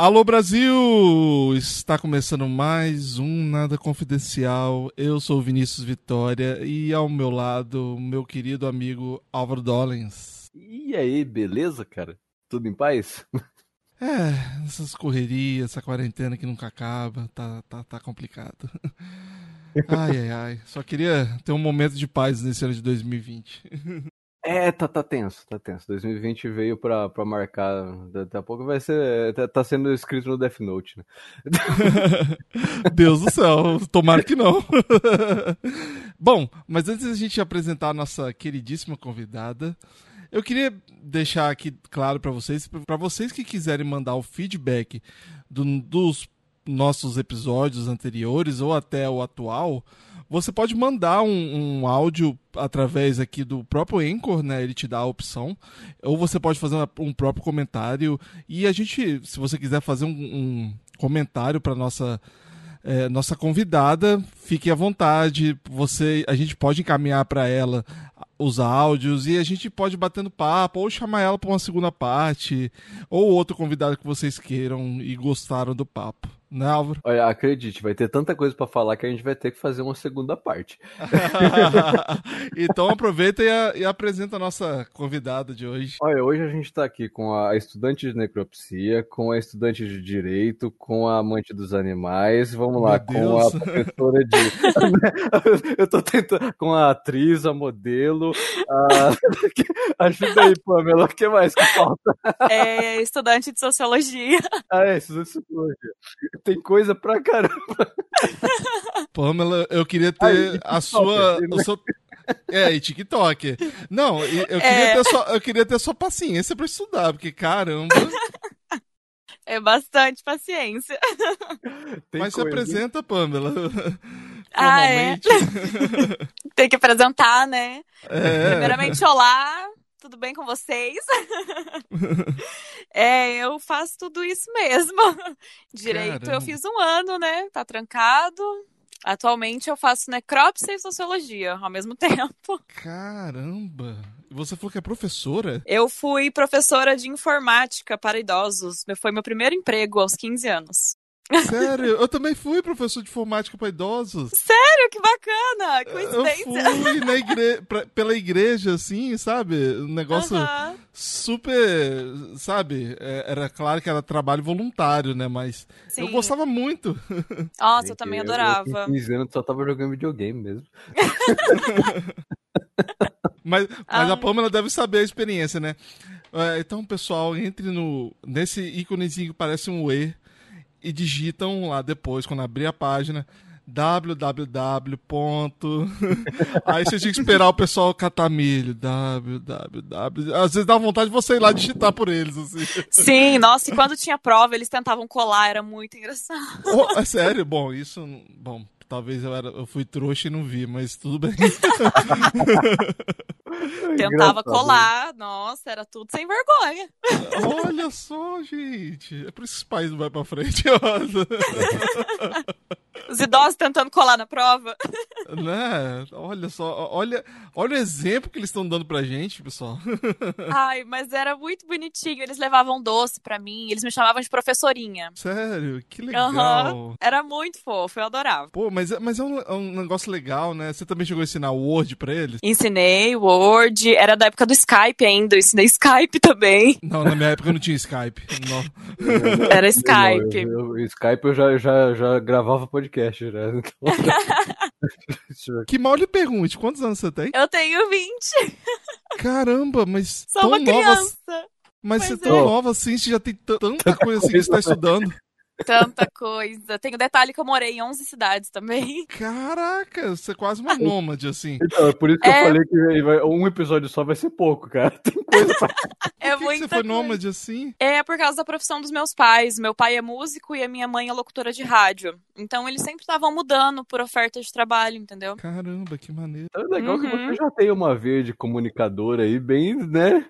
Alô Brasil! Está começando mais um Nada Confidencial. Eu sou o Vinícius Vitória e ao meu lado, meu querido amigo Álvaro Dollens. E aí, beleza, cara? Tudo em paz? É, essas correrias, essa quarentena que nunca acaba, tá, tá, tá complicado. Ai, ai, ai. Só queria ter um momento de paz nesse ano de 2020. É, tá, tá tenso, tá tenso. 2020 veio pra, pra marcar. Daqui a pouco vai ser. Tá, tá sendo escrito no Death Note, né? Deus do céu, tomara que não. Bom, mas antes da gente apresentar a nossa queridíssima convidada, eu queria deixar aqui claro para vocês, para vocês que quiserem mandar o feedback do- dos nossos episódios anteriores ou até o atual, você pode mandar um, um áudio através aqui do próprio Anchor, né? Ele te dá a opção. Ou você pode fazer um próprio comentário. E a gente, se você quiser fazer um, um comentário para nossa é, nossa convidada, fique à vontade. Você, a gente pode encaminhar para ela os áudios e a gente pode batendo papo ou chamar ela para uma segunda parte ou outro convidado que vocês queiram e gostaram do papo, né, Álvaro? Olha, acredite, vai ter tanta coisa pra falar que a gente vai ter que fazer uma segunda parte. então aproveita e, a- e apresenta a nossa convidada de hoje. Olha, hoje a gente tá aqui com a estudante de necropsia, com a estudante de direito, com a amante dos animais. Vamos lá, com a professora de. Eu tô tentando. Com a atriz, a modelo. A... Ajuda aí, Pamela. O que mais que falta? É estudante de sociologia. Ah, é, estudante de psicologia. Tem coisa pra caramba. Pamela, eu queria ter Aí, a sua. né? o seu- É, e TikTok. Não, eu queria, É. ter só, eu queria ter só paciência pra estudar, porque caramba. É bastante paciência. Tem Mas se coisa, hein? apresenta, Pamela. Ah, é? Tem que apresentar, né? É. Primeiramente, olá. Tudo bem com vocês? É, eu faço tudo isso mesmo. Direito, Caramba. eu fiz um ano, né? Tá trancado. Atualmente eu faço necrópsia e sociologia ao mesmo tempo. Caramba. Você falou que é professora? Eu fui professora de informática para idosos. Foi meu primeiro emprego aos 15 anos. Sério? Eu também fui professor de informática para idosos. Sério, que bacana! Eu Coincidência. fui na igre... pra- pela igreja, assim, sabe? Um negócio Aham. super, sabe? É, Era claro que era trabalho voluntário, né? Mas eu Sim. gostava muito. Nossa, eu também Eu, adorava. com 15 anos só tava jogando videogame mesmo. Mas, mas Ah. a Pamela deve saber a experiência, né? É, então, pessoal, entre no nesse íconezinho que parece um E e digitam lá depois, quando abrir a página, www. Aí você tinha que esperar o pessoal catar milho. www. Às vezes dá vontade de você ir lá digitar por eles, assim. Sim, nossa, e quando tinha prova, eles tentavam colar, era muito engraçado. Oh, é sério? Bom, isso. Bom, talvez eu, era, eu fui trouxa e não vi, mas tudo bem. Tentava Engraçado. colar, nossa, era tudo sem vergonha. Olha só, gente. É por isso que esse país não vai pra frente. Os idosos tentando colar na prova. né? Olha só, olha, olha o exemplo que eles estão dando pra gente, pessoal. Ai, mas era muito bonitinho. Eles levavam doce pra mim, eles me chamavam de professorinha. Sério, que legal. Aham. Era muito fofo, eu adorava. Pô, mas, é- mas é, um, é um negócio legal, né? Você também chegou a ensinar Word pra eles? Ensinei Word, era da época do Skype ainda, eu ensinei Skype também. Não, na minha época não tinha Skype. Não. Era Não, Skype. eu- eu- Skype eu já, já, já gravava podcast, né? Então... Eu. Que mal lhe pergunte, quantos anos você tem? Eu tenho 20, Caramba, mas sou tão uma nova. criança. Mas você é tão nova assim, você já tem tanta coisa assim que você tá estudando. Tanta coisa. Tem o detalhe que eu morei em 11 cidades também. Caraca, você é quase uma nômade, assim. Então, é por isso que É. eu falei que um episódio só vai ser pouco, cara. Tem coisa pra... É Por que, que muita você foi coisa. nômade assim? É por causa da profissão dos meus pais. Meu pai é músico e a minha mãe é locutora de rádio. Então eles sempre estavam mudando por oferta de trabalho, entendeu? Caramba, que maneiro. É legal que Uhum. você já tem uma veia de comunicadora aí bem, né?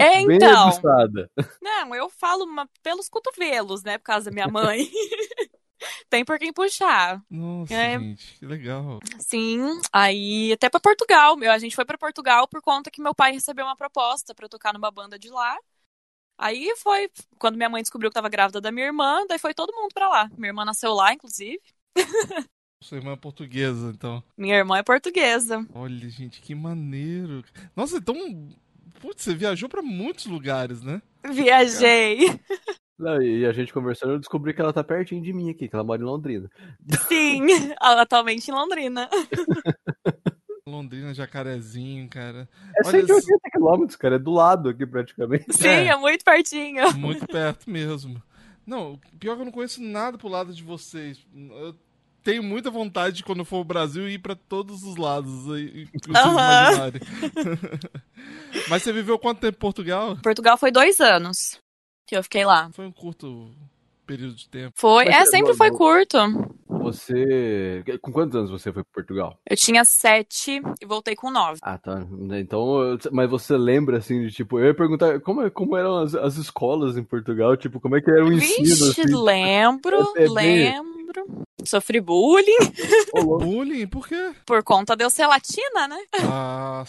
É, Bem então. aguçada. Não, eu falo uma- pelos cotovelos, né? Por causa da minha mãe. Tem por quem puxar. Nossa, É. gente, que legal. Sim, aí até pra Portugal. Meu, a gente foi pra Portugal por conta que meu pai recebeu uma proposta pra eu tocar numa banda de lá. Aí foi quando minha mãe descobriu que tava grávida da minha irmã, daí foi todo mundo pra lá. Minha irmã nasceu lá, inclusive. Sua irmã é portuguesa, então. Minha irmã é portuguesa. Olha, gente, que maneiro. Nossa, então. Putz, você viajou pra muitos lugares, né? Viajei. Não, e a gente conversando, eu descobri que ela tá pertinho de mim aqui, que ela mora em Londrina. Sim, atualmente em Londrina. Londrina, Jacarezinho, cara. É Olha, 180 quilômetros, cara, é do lado aqui praticamente. Sim, É. é muito pertinho. Muito perto mesmo. Não, pior que eu não conheço nada pro lado de vocês. Eu tenho muita vontade de, quando for ao Brasil, ir pra todos os lados, imaginarem. Mas você viveu quanto tempo em Portugal? Portugal foi dois anos que eu fiquei lá. Foi um curto período de tempo. Foi, Mas é, sempre foi curto. Você. Com quantos anos você foi pra Portugal? Eu tinha sete e voltei com nove. Ah, tá. Então, mas você lembra, assim, de tipo, eu ia perguntar como, é- como eram as, as escolas em Portugal, tipo, como é que era o ensino, Vixe, assim? lembro, É bem- lembro. Sofri bullying. Bullying? Por quê? por conta de eu ser latina, né? Ah,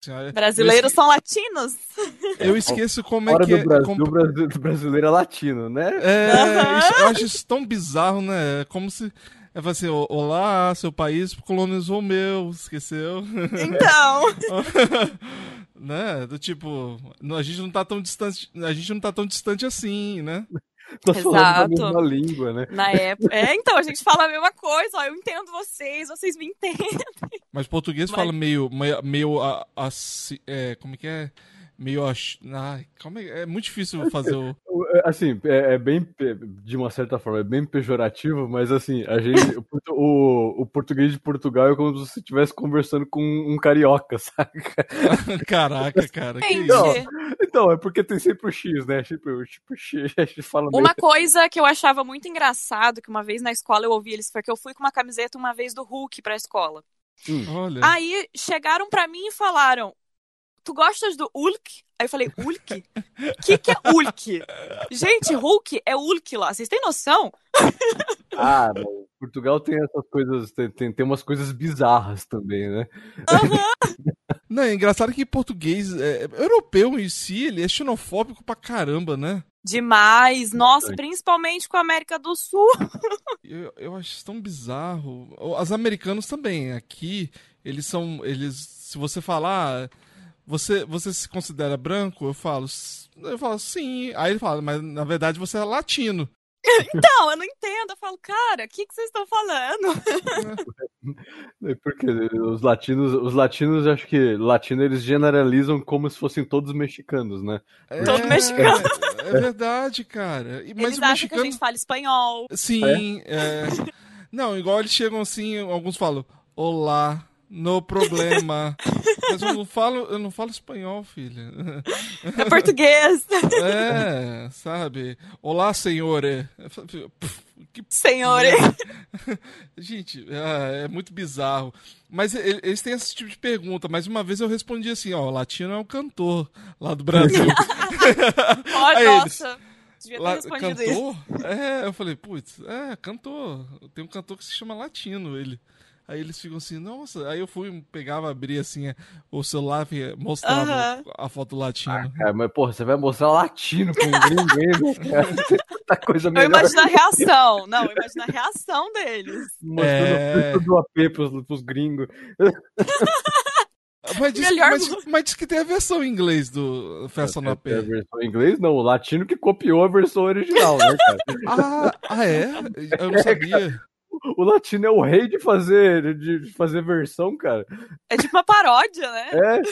senhora. Brasileiros são latinos. Eu esqueço como é Fora que do é. Brasil, como- o Brasil- o brasileiro é latino, né? É, Aham. isso- eu acho isso tão bizarro, né? É como se. É assim, "Ó, olá, seu país colonizou o meu, esqueceu? Então. né? Do tipo, a gente não tá tão distante, a gente não tá tão distante assim, né? Tô falando a Exato. mesma língua, né? Na época. É, então, a gente fala a mesma coisa, ó. Eu entendo vocês, vocês me entendem. Mas português Mas- fala meio, meio, meio a, assim, é, como é que é? Meio ai, como é, é muito difícil fazer o é, Assim, é, é bem, de uma certa forma, é bem pejorativo, mas assim, a gente, o, o, o português de Portugal é como se você estivesse conversando com um carioca, saca? caraca, cara. Que Gente, isso? Então, é porque tem sempre o X, né? Tipo, tipo X, a gente fala meio... Uma coisa que eu achava muito engraçado, que uma vez na escola eu ouvi eles, porque eu fui com uma camiseta uma vez do Hulk pra escola. Olha. Aí chegaram pra mim e falaram: Tu gostas do Hulk? Aí eu falei: Hulk? O que, que é Hulk? Gente, Hulk é Hulk lá. Vocês têm noção? Ah, não. Portugal tem essas coisas, tem, tem, tem umas coisas bizarras também, né? Não, é engraçado que português, é, europeu em si, ele é xenofóbico pra caramba, né? Demais. Nossa, principalmente com a América do Sul. Eu, eu acho isso tão bizarro. Os americanos também. Aqui, eles são. Eles. Se você falar. Você, você se considera branco? Eu falo. "S- Eu falo, sim. Aí ele fala, mas na verdade você é latino. Não, eu não entendo. Eu falo, cara, o que, que vocês estão falando? É Porque os latinos, os latinos, acho que latino eles generalizam como se fossem todos mexicanos, né? Todo mexicano. É, é verdade, cara. E- Mas Eles o acham mexicano. que a gente fala espanhol. Sim, é. Não, igual eles chegam assim, alguns falam, olá, no problema. Mas eu não falo, eu não falo espanhol, filha. É português. É, sabe? Olá, "Pff, Que Senhor. Gente, é, é muito bizarro. Mas eles têm esse tipo de pergunta. Mas uma vez eu respondi assim, ó, o latino é um cantor lá do Brasil. Olha, Aí eles- nossa. Devia ter Lá- respondido isso. cantor? É, eu falei, putz, é, cantor. Tem um cantor que se chama Latino, ele. Aí eles ficam assim, nossa. Aí eu fui, pegava, abria assim é, o celular e mostrava a foto latino. Cara, mas porra, você vai mostrar latino pra um gringo? Tá coisa Eu melhor. imagino a reação. Não, eu imagino a reação deles. Mostrando É. o preço do AP pros, pros gringos. Mas diz, Melhor mas, mas diz que tem a versão em inglês do Festa no AP. É a versão em inglês? Não, o latino que copiou a versão original, né, cara? Ah, ah, é? Eu não sabia. O latino é o rei de fazer, de, fazer versão, cara. É tipo uma paródia, né? É.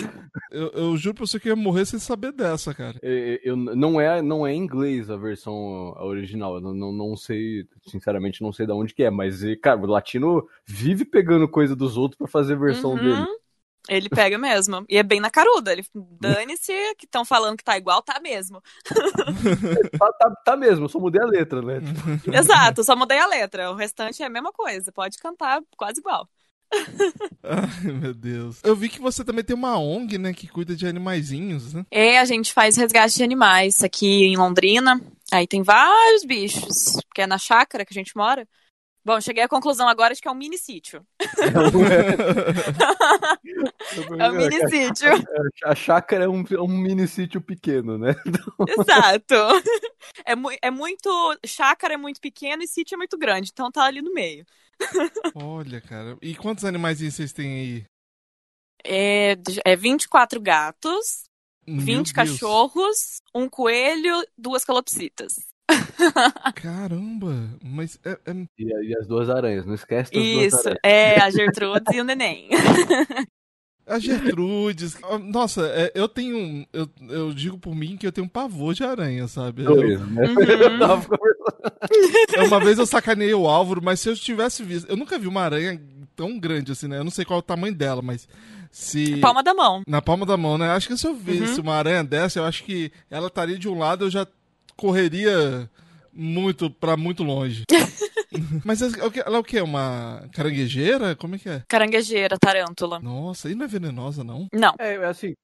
Eu, eu juro pra você que eu ia morrer sem saber dessa, cara. Eu, eu- não, é, não é em inglês a versão original. Eu não, não, sei, sinceramente, não sei de onde que é, mas, cara, o latino vive pegando coisa dos outros pra fazer versão Uhum. dele. Ele pega mesmo. E é bem na caruda. Ele dane-se que estão falando que tá igual, tá mesmo. Tá, tá, tá mesmo, eu só mudei a letra, né? Exato, só mudei a letra. O restante é a mesma coisa. Pode cantar quase igual. Ai, meu Deus. Eu vi que você também tem uma ONG, né, que cuida de animaizinhos, né? É, a gente faz resgate de animais aqui em Londrina. Aí tem vários bichos, que é na chácara que a gente mora. Bom, cheguei à conclusão agora de que é um mini sítio. É um mini sítio. A chácara é um, é um mini sítio pequeno, né? Exato. É, mu é muito. Chácara é muito pequeno e sítio é muito grande, então tá ali no meio. Olha, cara. E quantos animaizinhos vocês têm aí? É, é 24 gatos, Meu 20 Deus. cachorros, um coelho, duas calopsitas. Caramba, mas é, é- E, e as duas aranhas, não esquece das duas Isso, aranhas. é a Gertrudes e o neném. a Gertrudes. Nossa, é, eu tenho. Eu, eu digo por mim que eu tenho um pavor de aranha, sabe? Eu- Dois, né? Uhum. Eu tava conversando. uma vez eu sacaneei o Álvaro, mas se eu tivesse visto. Eu nunca vi uma aranha tão grande assim, né? Eu não sei qual é o tamanho dela, mas se. Palma da mão. Na palma da mão, né? Acho que se eu visse uma aranha dessa, eu acho que ela estaria de um lado, eu já correria muito pra muito longe. Mas é o que- ela é o quê? Uma caranguejeira? Como é que é? Caranguejeira, tarântula. Nossa, e não é venenosa, não? Não. É, é assim,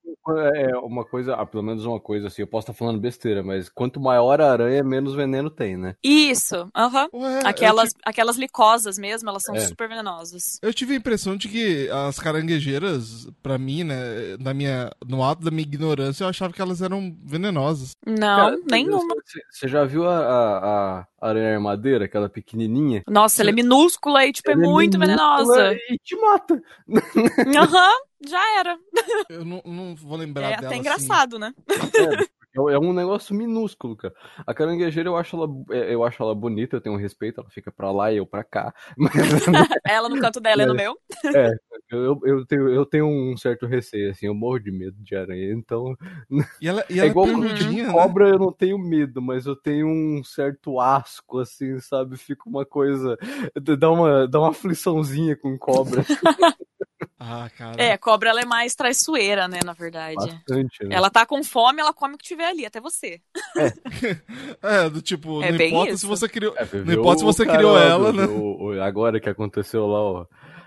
é uma coisa, ah, pelo menos uma coisa assim, eu posso estar falando besteira, mas quanto maior a aranha, menos veneno tem, né? Isso, aham. Eu Aquelas, ti- aquelas licosas mesmo, elas são É. super venenosas. Eu tive a impressão de que as caranguejeiras, pra mim, né, na minha, no ato da minha ignorância, eu achava que elas eram venenosas. Não, Cara, nenhuma. Você, já viu a, a, a aranha armadeira, aquela pequenininha? Nossa, ela é minúscula e, tipo, é Ela muito minúscula venenosa. E te mata. Aham, já era. Eu não, não vou lembrar É dela. até assim. engraçado, né? É, é um negócio minúsculo, cara. A caranguejeira eu acho ela, é, eu acho ela bonita, eu tenho um respeito, ela fica pra lá e eu pra cá. Mas Ela no canto dela e no meu. eu, eu, tenho, eu tenho um certo receio, assim, eu morro de medo de aranha, então. E ela, e É ela igual peludinha, né? Cobra eu não tenho medo, mas eu tenho um certo asco, assim, sabe? Fica uma coisa. Dá uma, dá uma afliçãozinha com cobra. Ah, cara. É, cobra ela é mais traiçoeira, né, na verdade. Bastante, né? Ela tá com fome, ela come o que tiver ali, até você. É, do tipo, É não importa isso. se você criou. É, Não importa se você cara criou ela, do- né? o- o- agora que aconteceu lá, ó,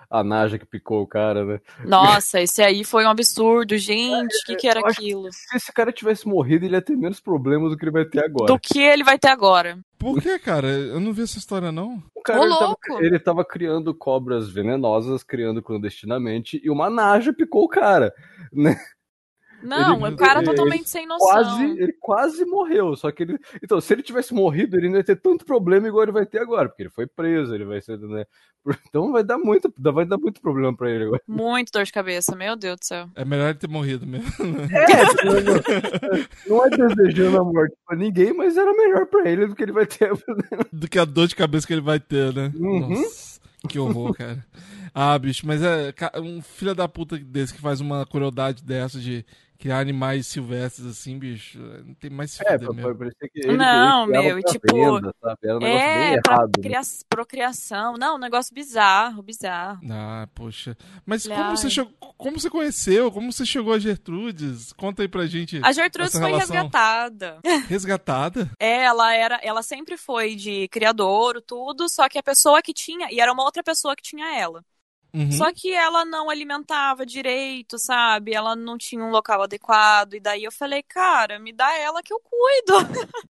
a Naja que picou o cara, né? Nossa, esse aí foi um absurdo, gente. O que, que era aquilo? Se esse cara tivesse morrido, ele ia ter menos problemas do que ele vai ter agora. Do que ele vai ter agora? Por que, cara? Eu não vi essa história, não. O cara Ô, ele tava, louco! ele tava criando cobras venenosas, criando clandestinamente, e uma Naja picou o cara. Né? Não, Ele- o cara ele- totalmente sem noção. Quase, ele quase morreu. Só que ele. Então, se ele tivesse morrido, ele não ia ter tanto problema igual ele vai ter agora, porque ele foi preso, ele vai ser. Né? Então vai dar muito, vai dar muito problema pra ele agora. Muito dor de cabeça, meu Deus do céu. É melhor ele ter morrido mesmo. Não é desejando a morte pra ninguém, mas era melhor pra ele do que ele vai ter. Do que a dor de cabeça que ele vai ter, né? Uhum. Nossa, que horror, cara. Ah, bicho, mas é um filho da puta desse que faz uma crueldade dessa de criar animais silvestres assim, bicho. Não tem mais se É, mesmo. ele, Não, ele meu, pra tipo, venda, sabe? Era um É, pra errado. né? cria- procriação. Não, um negócio bizarro, bizarro. Ah, poxa. Mas Ai. como você chegou, como você conheceu? Como você chegou a Gertrudes? Conta aí pra gente. A Gertrudes essa foi relação. resgatada. Resgatada? É, ela era, ela sempre foi de criadouro, tudo, só que a pessoa que tinha, e era uma outra pessoa que tinha ela. Uhum. Só que ela não alimentava direito, sabe? Ela não tinha um local adequado. E daí eu falei, cara, me dá ela que eu cuido.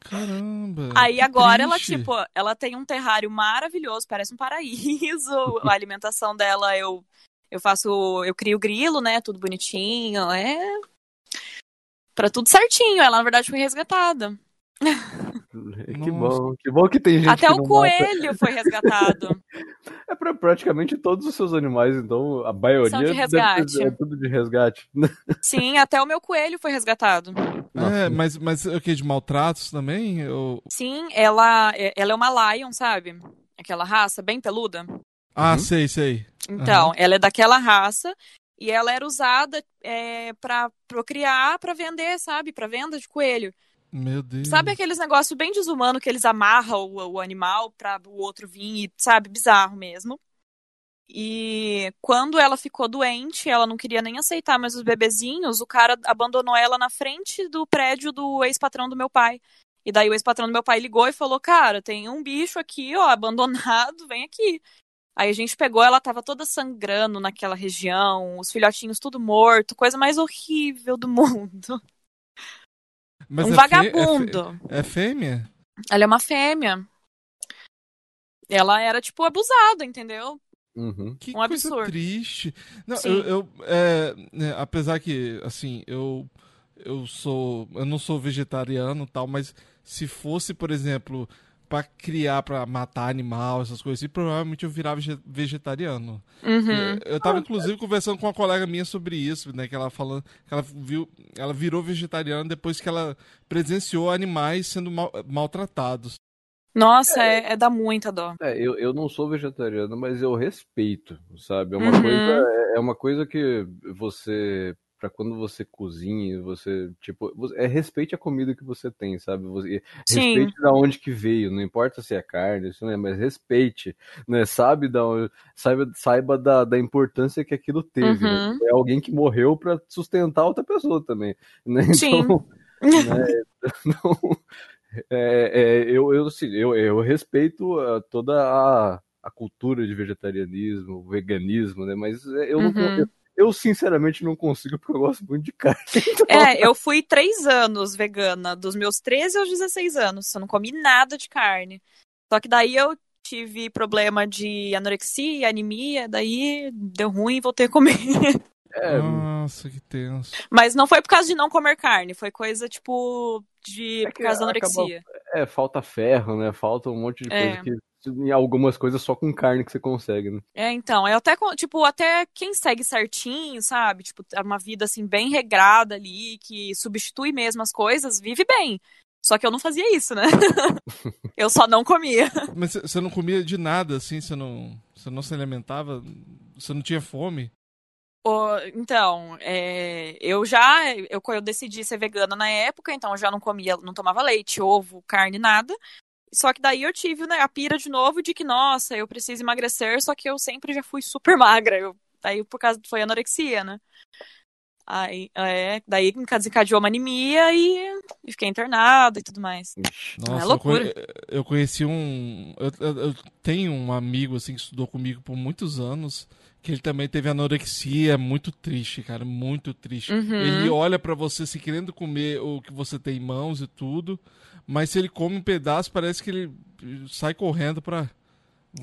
Caramba. Aí agora ela, triste. tipo, ela tem um terrário maravilhoso, parece um paraíso. A alimentação dela eu eu faço, eu crio grilo, né? Tudo bonitinho, é Pra tudo certinho. Ela na verdade foi resgatada. Que bom, que bom que tem gente Até que o não mata. coelho foi resgatado. É pra praticamente todos os seus animais, então a maioria São de deve resgate. ser- é tudo de resgate. Sim, até o meu coelho foi resgatado. É, mas, mas o que? De maltratos também? Eu... Sim, ela, ela é uma Lion, sabe? aquela raça bem peluda. Ah, Uhum. sei, sei. Então, ela é daquela raça e ela era usada é, para procriar, para vender, sabe? Para venda de coelho. Meu Deus. Sabe aqueles negócios bem desumano que eles amarram o, o animal para o outro vir e, sabe, bizarro mesmo. E quando ela ficou doente, ela não queria nem aceitar mais os bebezinhos, o cara abandonou ela na frente do prédio do ex-patrão do meu pai. E daí o ex-patrão do meu pai ligou e falou: Cara, tem um bicho aqui, ó, abandonado, vem aqui. Aí a gente pegou, ela tava toda sangrando naquela região, os filhotinhos tudo morto, coisa mais horrível do mundo. Mas um é fe- vagabundo. É, é fêmea? Ela é uma fêmea. Ela era, tipo, abusada, entendeu? Uhum. Que Um coisa absurdo. triste. Não, Sim. eu, eu, é, né, apesar que, assim, eu, eu sou, eu não sou vegetariano e tal, mas se fosse, por exemplo, pra criar, pra matar animal, essas coisas assim, provavelmente eu virava vege- vegetariano. Uhum. Eu tava, inclusive, conversando com uma colega minha sobre isso, né? Que ela falando que ela viu, ela virou vegetariana depois que ela presenciou animais sendo mal- maltratados. Nossa, é, é dá muita dó. É, eu, eu não sou vegetariano, mas eu respeito, sabe? É uma Uhum. coisa, é, é uma coisa que você, pra quando você cozinha, você, tipo, é respeite a comida que você tem, sabe? Você, Sim. respeite da onde que veio, não importa se é carne, isso não é, mas respeite, né? Sabe da onde- saiba, saiba da, da importância que aquilo teve, né? Uhum. É alguém que morreu pra sustentar outra pessoa também, né? Sim. Então, né? Não, é, é, eu, eu, assim, eu, eu respeito ah, toda a, a cultura de vegetarianismo, veganismo, né? Mas é, eu, não, Uhum. Eu, sinceramente não consigo porque eu gosto muito de carne. Então, É, eu fui três anos vegana, dos meus 13 aos 16 anos. Eu não comi nada de carne. Só que daí eu tive problema de anorexia, anemia, daí deu ruim e voltei a comer. é, Nossa, que tenso. Mas não foi por causa de não comer carne, foi coisa, tipo, de É por causa da anorexia. é, falta ferro, né? Falta um monte de É. coisa que. Em algumas coisas só com carne que você consegue, né? É, então, eu até, tipo, até quem segue certinho, sabe? Tipo, é uma vida, assim, bem regrada ali, que substitui mesmo as coisas, vive bem. Só que eu não fazia isso, né? eu só não comia. Mas você não comia de nada, assim? Você não, você não se alimentava? Você não tinha fome? Ô, Então, é, eu já, eu, eu decidi ser vegana na época, então eu já não comia, não tomava leite, ovo, carne, nada. Só que daí eu tive né, a pira de novo de que, nossa, eu preciso emagrecer, só que eu sempre já fui super magra. Eu, daí por causa, foi anorexia, né? Aí, é, daí desencadeou uma anemia e, e fiquei internada e tudo mais. Nossa, É loucura. Eu, conhe- eu conheci um. Eu, eu- eu tenho um amigo assim que estudou comigo por muitos anos. Que ele também teve anorexia, muito triste, cara, muito triste. Uhum. Ele olha pra você se querendo comer o que você tem em mãos e tudo, mas se ele come um pedaço, parece que ele sai correndo pra.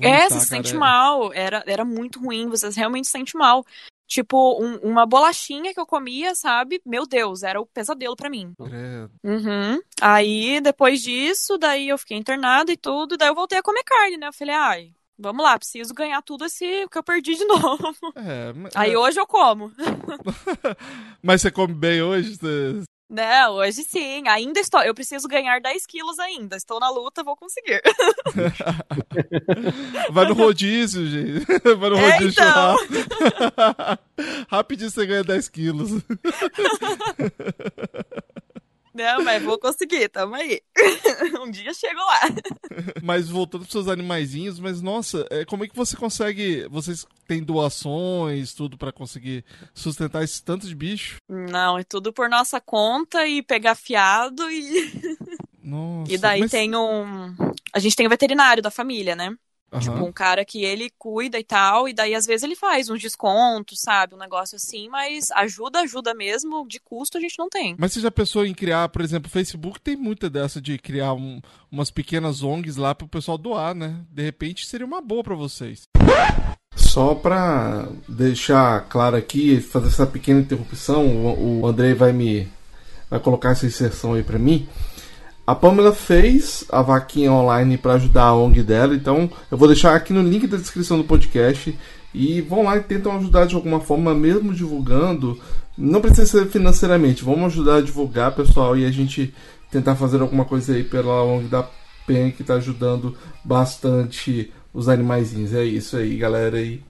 É, vomitar, você se sente mal. Era, era muito ruim, você realmente se sente mal. Tipo, um- uma bolachinha que eu comia, sabe? Meu Deus, era o pesadelo pra mim. Uhum. Aí, depois disso, daí eu fiquei internada e tudo, daí eu voltei a comer carne, né? Eu falei, ai, vamos lá, preciso ganhar tudo esse que eu perdi de novo. É, mas, Aí hoje eu como. mas você come bem hoje? Você- Né, hoje sim, ainda estou. Eu preciso ganhar 10 quilos ainda. Estou na luta, vou conseguir. Vai no rodízio, gente. Vai no É, rodízio então. churrasco. Rapidinho você ganha 10 quilos. Não, mas vou conseguir, tamo aí. um dia chego lá. Mas voltando pros seus animaizinhos, mas nossa, é, como é que você consegue. Vocês têm doações, tudo pra conseguir sustentar esse tanto de bicho? Não, é tudo por nossa conta e pegar fiado e. Nossa. E daí mas- tem um. A gente tem o veterinário da família, né? Tipo, um cara que ele cuida e tal, e daí às vezes ele faz uns descontos, sabe? Um negócio assim, mas ajuda, ajuda mesmo, de custo a gente não tem. Mas você já pensou em criar, por exemplo, o Facebook tem muita dessa de criar um- umas pequenas ONGs lá pro pessoal doar, né? De repente seria uma boa pra vocês. Só pra deixar claro aqui, fazer essa pequena interrupção, o, o Andrei vai me vai colocar essa inserção aí pra mim. A Pamela fez a vaquinha online pra ajudar a ONG dela, então eu vou deixar aqui no link da descrição do podcast e vão lá e tentam ajudar de alguma forma, mesmo divulgando. Não precisa ser financeiramente, vamos ajudar a divulgar, pessoal, e a gente tentar fazer alguma coisa aí pela ONG da PEN que está ajudando bastante os animaizinhos. É isso aí, galera aí.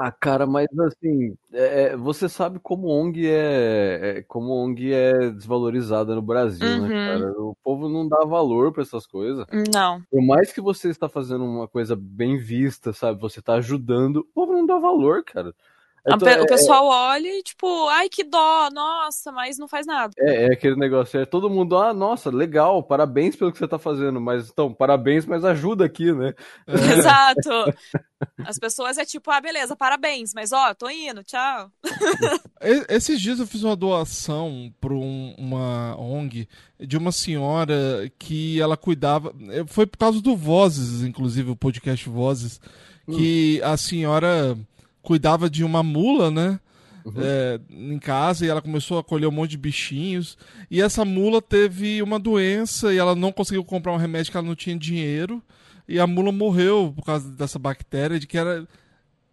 Ah, cara, mas assim, é, é, você sabe como ONG é, é, como ONG é desvalorizada no Brasil, Uhum. né, cara? O povo não dá valor pra essas coisas. Não. Por mais que você está fazendo uma coisa bem vista, sabe? Você tá ajudando, o povo não dá valor, cara. É, to- pe- é- o pessoal olha e, tipo, ai, que dó, nossa, mas não faz nada. é, é aquele negócio, é todo mundo, ah, nossa, legal, parabéns pelo que você tá fazendo, mas então, parabéns, mas ajuda aqui, né? Exato. As pessoas é tipo, ah, beleza, parabéns, mas ó, tô indo, tchau. Esses dias eu fiz uma doação para uma ONG de uma senhora que ela cuidava. eh, Foi por causa do Vozes, inclusive, o podcast Vozes, que a senhora cuidava de uma mula, né? eh, em casa e ela começou a colher um monte de bichinhos. E essa mula teve uma doença e ela não conseguiu comprar um remédio que ela não tinha dinheiro. E a mula morreu por causa dessa bactéria, de que era,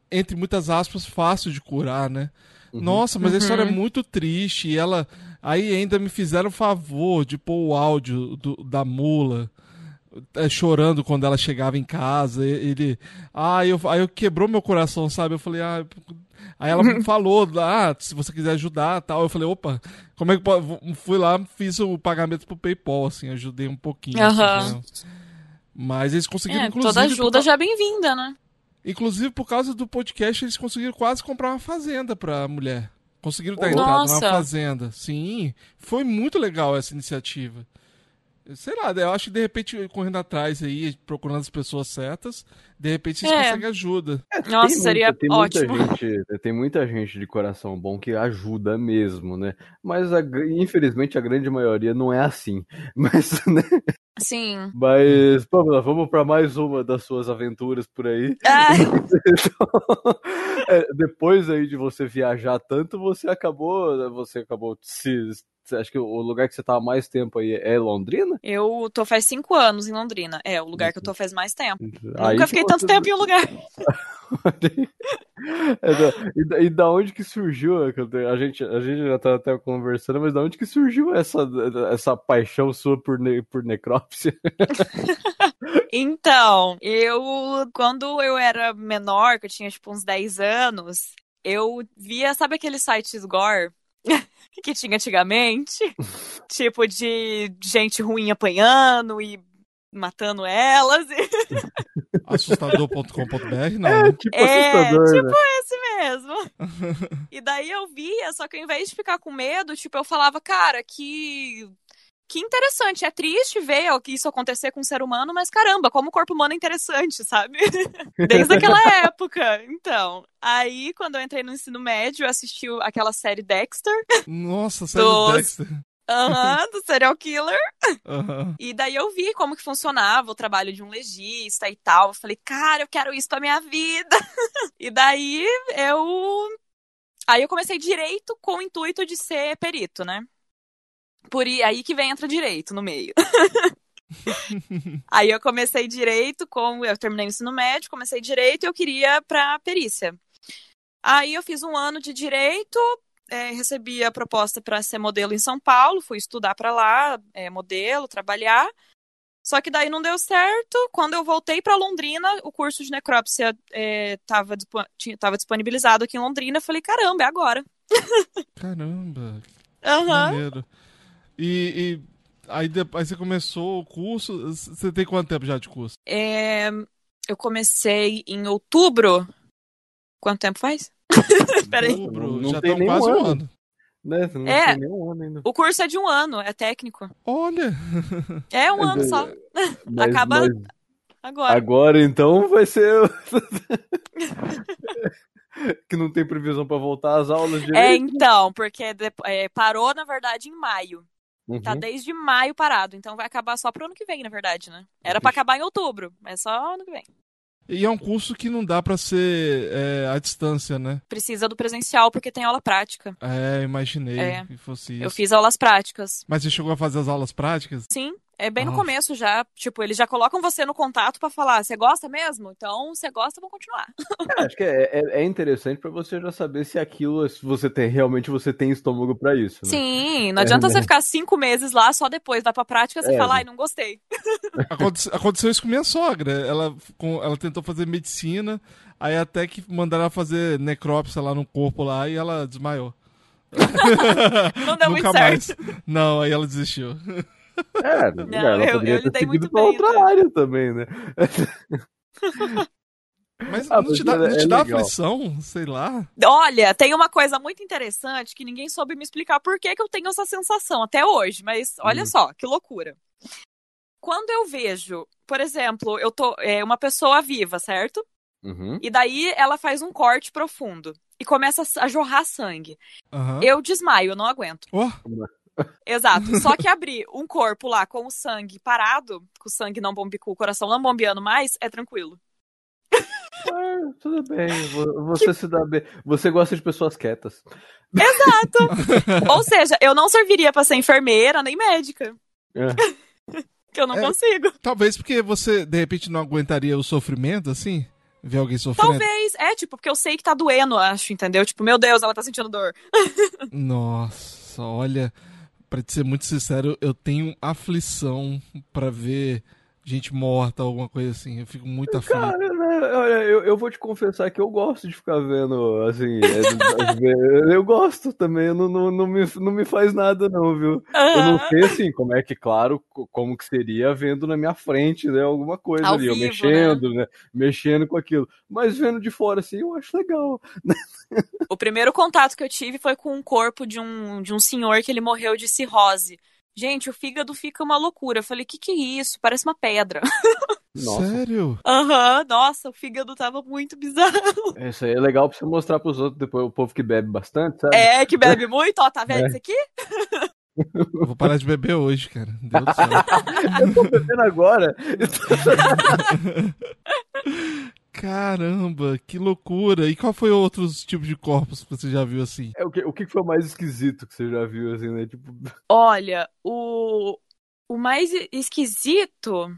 entre muitas aspas, fácil de curar, né? Nossa, mas a história é muito triste. E ela. Aí ainda me fizeram o favor de pôr o áudio do- da mula. É, chorando quando ela chegava em casa. Ele. Ah, eu, aí eu quebrou meu coração, sabe? Eu falei, ah. Aí ela falou, ah, se você quiser ajudar tal. Eu falei, opa, como é que pode. Fui lá, fiz o pagamento pro PayPal, assim, ajudei um pouquinho. assim? Mas eles conseguiram, É, inclusive. toda ajuda já é bem-vinda, né? Inclusive, por causa do podcast, eles conseguiram quase comprar uma fazenda pra mulher. Conseguiram dar entrada numa fazenda. Sim, foi muito legal essa iniciativa. Sei lá, eu acho que de repente, correndo atrás aí, procurando as pessoas certas, de repente vocês É. conseguem ajuda. Nossa, Tem seria muita- tem ótimo. Muita gente, tem muita gente de coração bom que ajuda mesmo, né? Mas a infelizmente a grande maioria não é assim. Mas, né? Sim. Mas, Pamela, vamos para mais uma das suas aventuras por aí. Ai, É, depois aí de você viajar tanto, você acabou, você acabou se acha que o lugar que você tá há mais tempo aí é Londrina? eu tô faz cinco anos em Londrina. É, o lugar que eu tô faz mais tempo. Aí Nunca que fiquei você- tanto tempo em um lugar. É da- e, da, e da onde que surgiu? é tenho- A gente, a gente já tá até conversando, mas da onde que surgiu essa, essa paixão sua por, ne, por necrópsia? Então, eu, quando eu era menor, que eu tinha tipo uns 10 anos, eu via, sabe aqueles sites gore que tinha antigamente? tipo de gente ruim apanhando e matando elas. Assustador.com.br, não, né? Tipo É, tipo né? esse mesmo. E daí eu via, só que ao invés de ficar com medo, tipo, eu falava, cara, que. Que interessante, é triste ver isso acontecer com o ser humano, mas caramba, como o corpo humano é interessante, sabe? Desde aquela época. Então, aí quando eu entrei no ensino médio, eu assisti aquela série Dexter, Nossa, série Dos- Dexter. aham, do serial killer. Aham. E daí eu vi como que funcionava o trabalho de um legista e tal. Eu falei, cara, eu quero isso pra minha vida. e daí eu. Aí eu comecei direito com o intuito de ser perito, né? Por aí que vem entra direito no meio. aí eu comecei direito com. Eu terminei o ensino médio, comecei direito e eu queria pra perícia. Aí eu fiz um ano de direito, é, recebi a proposta para ser modelo em São Paulo, fui estudar para lá, é, modelo, trabalhar. Só que daí não deu certo. Quando eu voltei para Londrina, o curso de necrópsia estava disponibilizado aqui em Londrina. Eu falei, caramba, é agora. Caramba, maneiro. E, e aí depois você começou o curso. Você tem quanto tempo já de curso? É, eu comecei em outubro. Quanto tempo faz? Peraí. Outubro, Não já tem nem quase um ano. ano. Né? Não É. tem nenhum ano ainda. O curso é de um ano, é técnico. Olha, É um ano só. Mas- Acaba mas agora. agora então vai ser. que não tem previsão pra voltar às aulas É, direito. então, porque é, parou, na verdade, em maio. Tá Uhum. desde maio parado, então vai acabar só pro ano que vem, na verdade, né? Era Vixe. acabar em outubro, mas só ano que vem. e é um curso que não dá pra ser é, à distância, né? Precisa do presencial porque tem aula prática. É, imaginei É. que fosse isso. Eu fiz aulas práticas. Mas você chegou a fazer as aulas práticas? Sim, É bem no começo já, tipo, eles já colocam você no contato pra falar, você gosta mesmo? Então, se você gosta, vamos continuar. É, acho que é, é, é interessante pra você já saber se aquilo, se você tem, realmente você tem estômago pra isso, né? Sim, não adianta É, você né? ficar cinco meses lá, só depois vai pra prática você É, fala, né? ai, não gostei. Aconte- Aconteceu isso com minha sogra. Ela, com- ela tentou fazer medicina, aí até que mandaram ela fazer necrópsia lá no corpo lá e ela desmaiou. Não deu Nunca muito mais. certo. Não, aí ela desistiu. É, Não, ela eu- poderia eu ter seguido muito pra bem, outra então. área também, né? Mas Ah, não te dá, é- não te é dá legal. aflição? Sei lá. Olha, tem uma coisa muito interessante que ninguém soube me explicar por que, que eu tenho essa sensação até hoje, mas olha Hum. só, que loucura. Quando eu vejo, por exemplo, eu tô é, uma pessoa viva, certo? Uhum. E daí ela faz um corte profundo e começa a jorrar sangue. Aham. Eu desmaio, eu não aguento. Ó, Exato. Só que abrir um corpo lá com o sangue parado, com o sangue não bombe, com o coração não bombeando mais, é tranquilo. Ah, tudo bem, vo- você se dá bem. Você gosta de pessoas quietas. Ou seja, eu não serviria pra ser enfermeira nem médica. É. Que eu não É. consigo. talvez porque você, de repente, não aguentaria o sofrimento, assim? Ver alguém sofrendo. Talvez. É, tipo, porque eu sei que tá doendo, acho, entendeu? Tipo, meu Deus, ela tá sentindo dor. Nossa, olha, pra te ser muito sincero, eu tenho aflição pra ver gente morta, alguma coisa assim. Eu fico muito aflito. Cara, olha, eu, eu vou te confessar que eu gosto de ficar vendo, assim, é, eu gosto também, não, não, não, me, não me faz nada não, viu? Eu não sei, assim, como é que, claro, co- como que seria vendo na minha frente, né, alguma coisa Ao ali, eu vivo, mexendo, né, mexendo com aquilo, mas vendo de fora, assim, eu acho legal. O primeiro contato que eu tive foi com um corpo de um, de um senhor que ele morreu de cirrose. Gente, o fígado fica uma loucura. Eu falei, que que é isso? Parece uma pedra. Nossa, Sério? Aham, nossa, o fígado tava muito bizarro. isso aí é legal pra você mostrar pros outros, depois o povo que bebe bastante, sabe? É, que bebe muito, ó, tá vendo isso aqui? Eu vou parar de beber hoje, cara. Deus do céu. Eu tô bebendo agora. Caramba, que loucura. E qual foi outros tipos de corpos que você já viu assim? É, o, que, o que foi o mais esquisito que você já viu, assim, né? Tipo, Olha, o, o mais esquisito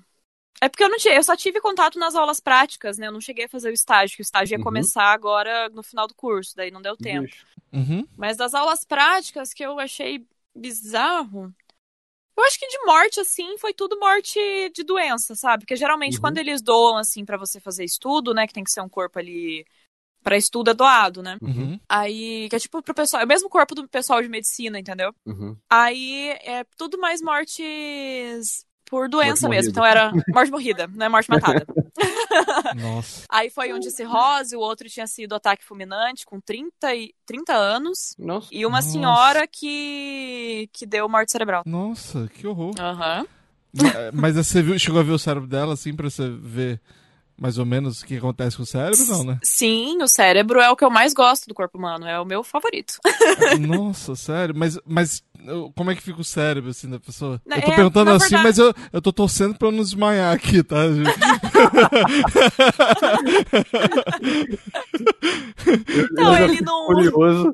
é porque eu não tinha, eu só tive contato nas aulas práticas, né? Eu não cheguei a fazer o estágio, que o estágio ia Uhum. começar agora no final do curso, daí não deu tempo. Uhum. Mas das aulas práticas que eu achei bizarro, eu acho que de morte, assim, foi tudo morte de doença, sabe? Porque geralmente Uhum. quando eles doam, assim, pra você fazer estudo, né? Que tem que ser um corpo ali. Pra estudo é doado, né? Uhum. Aí, que é tipo pro pessoal, é o mesmo corpo do pessoal de medicina, entendeu? Uhum. Aí é tudo mais mortes por doença Morte mesmo. Então era morte morrida, não é morte matada. Nossa. Aí foi um de cirrose, o outro tinha sido ataque fulminante com 30, e, 30 anos. Nossa. E uma Nossa. senhora que, que deu morte cerebral. Nossa, que horror. Aham. Ma- Mas você viu, chegou a ver o cérebro dela assim pra você ver mais ou menos o que acontece com o cérebro, não, né? Sim, o cérebro é o que eu mais gosto do corpo humano, é o meu favorito. Nossa, sério? Mas, mas como é que fica o cérebro assim da pessoa? Na- Eu tô é, perguntando assim, verdade- mas eu, eu tô torcendo pra eu não desmaiar aqui, tá? gente? Não, ele não. Curioso.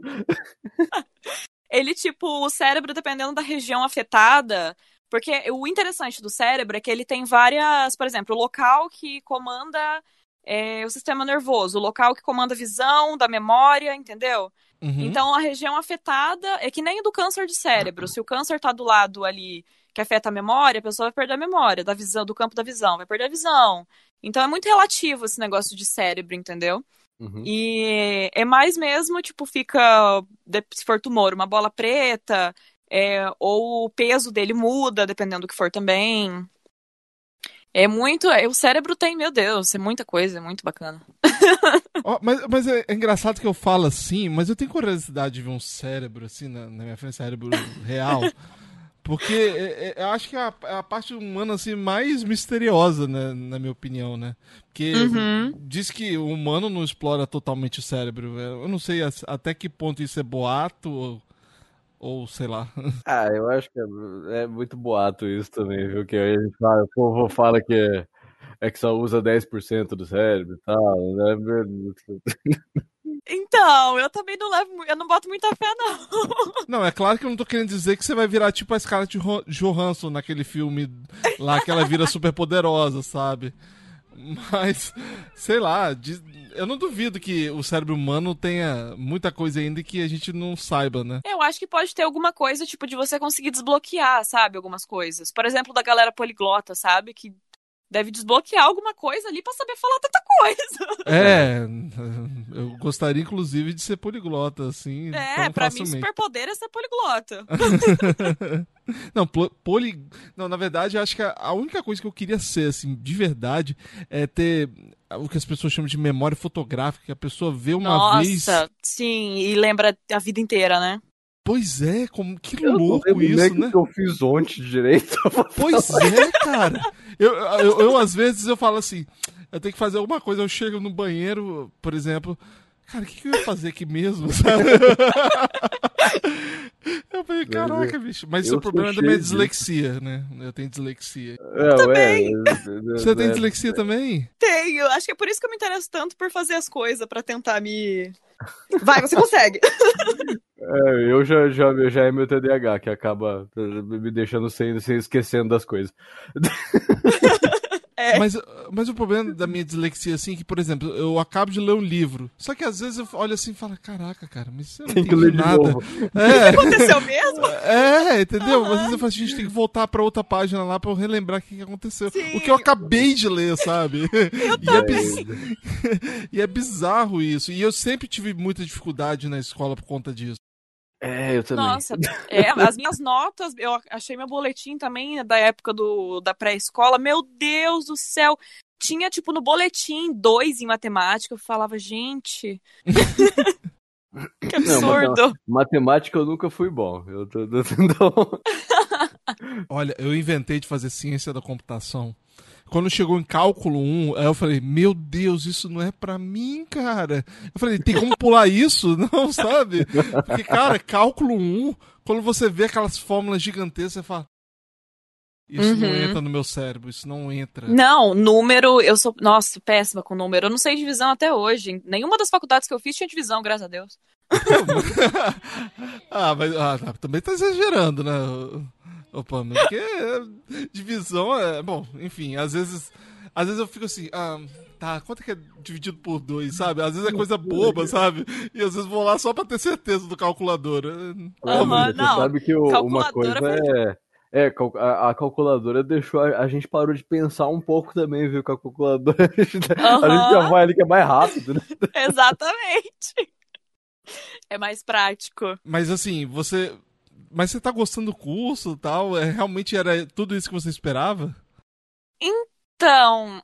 Ele, tipo, o cérebro, dependendo da região afetada. Porque o interessante do cérebro é que ele tem várias. Por exemplo, o local que comanda é, o sistema nervoso, o local que comanda a visão, da memória, entendeu? Uhum. Então, a região afetada é que nem do câncer de cérebro. Se o câncer tá do lado ali que afeta a memória, a pessoa vai perder a memória da visão, do campo da visão, vai perder a visão. Então, é muito relativo esse negócio de cérebro, entendeu? Uhum. E é mais mesmo, tipo, fica, se for tumor, uma bola preta, é, ou o peso dele muda, dependendo do que for também. É muito. é, O cérebro tem, meu Deus, é muita coisa, é muito bacana. Ó, mas mas é, é engraçado que eu falo assim, mas eu tenho curiosidade de ver um cérebro assim na, na minha frente, cérebro real. Porque é- é- eu acho que é a, é a parte humana assim, mais misteriosa, né, na minha opinião, né? Porque Uhum. diz que o humano não explora totalmente o cérebro. Eu não sei até que ponto isso é boato ou, ou sei lá. Ah, eu acho que é, é muito boato isso também, viu? Que a gente fala, o povo fala que é, é que só usa 10% do cérebro e tal, né? Então, eu também não levo, eu não boto muita fé, não. Não, é claro que eu não tô querendo dizer que você vai virar tipo a Scarlett Jo- Johansson naquele filme lá que ela vira super poderosa, sabe? Mas, sei lá, eu não duvido que o cérebro humano tenha muita coisa ainda que a gente não saiba, né? Eu acho que pode ter alguma coisa, tipo, de você conseguir desbloquear, sabe? Algumas coisas. Por exemplo, da galera poliglota, sabe? Que deve desbloquear alguma coisa ali pra saber falar tanta coisa. É, eu gostaria inclusive de ser poliglota, assim, É, pra mim, facilmente. superpoder é ser poliglota. Não, poli... Não, na verdade, eu acho que a- única coisa que eu queria ser, assim, de verdade, é ter o que as pessoas chamam de memória fotográfica, que a pessoa vê uma Nossa, vez. sim, e lembra a vida inteira, né? Pois é, como que Eu louco isso, né? que eu fiz ontem direito. Pois é, cara. Eu, eu, eu, às vezes, eu falo assim, eu tenho que fazer alguma coisa, eu chego no banheiro, por exemplo, cara, o que, que eu ia fazer aqui mesmo, sabe? Eu falei, caraca, bicho. Mas eu o problema é da minha dislexia, né? Eu tenho dislexia. É, também. ué, Você tem é, dislexia também? Tenho, acho que é por isso que eu me interesso tanto por fazer as coisas, pra tentar me. Vai, você consegue! É, eu já, já, já é meu TDAH, que acaba me deixando sem, sem esquecendo das coisas. É. Mas, mas o problema da minha dislexia, assim, é que, por exemplo, eu acabo de ler um livro. Só que às vezes eu olho assim e falo, caraca, cara, mas eu não Tem que ler de nada. novo. É, Aconteceu mesmo? é, entendeu? Às vezes eu falo a gente tem que voltar pra outra página lá pra eu relembrar o que, aconteceu. Sim. O que eu acabei de ler, sabe? e, é biz- e é bizarro isso. E eu sempre tive muita dificuldade na escola por conta disso. É, eu também. Nossa, é, as minhas notas, eu achei meu boletim também da época do, da pré-escola. Meu Deus do céu! Tinha, tipo, no boletim dois em matemática. Eu falava, gente. que Não, absurdo. Matemática eu nunca fui bom. Eu tô, então, Olha, eu inventei de fazer ciência da computação. Quando chegou em cálculo 1, aí eu falei, meu Deus, isso não é pra mim, cara. Eu falei, tem como pular isso? Não, sabe? Porque, cara, cálculo 1, quando você vê aquelas fórmulas gigantescas, você fala. Isso não Uhum. entra no meu cérebro, isso não entra. Não, número, eu sou, nossa, péssima com número. Eu não sei divisão até hoje. Nenhuma das faculdades que eu fiz tinha divisão, graças a Deus. ah, mas ah, tá, também tá exagerando, né? Opa, mas porque é, divisão é. Bom, enfim, às vezes. Às vezes eu fico assim, ah, tá, quanto é que é dividido por dois, sabe? Às vezes é coisa boba, sabe? E às vezes vou lá só pra ter certeza do calculador. Aham, você não. sabe que o- uma coisa é. É, a, a calculadora deixou. A, a gente parou de pensar um pouco também, viu? Com a calculadora. A gente, a gente já vai ali que é mais rápido, né? Exatamente. É mais prático. Mas assim, você. Mas você tá gostando do curso e tal? É, realmente era tudo isso que você esperava? Então,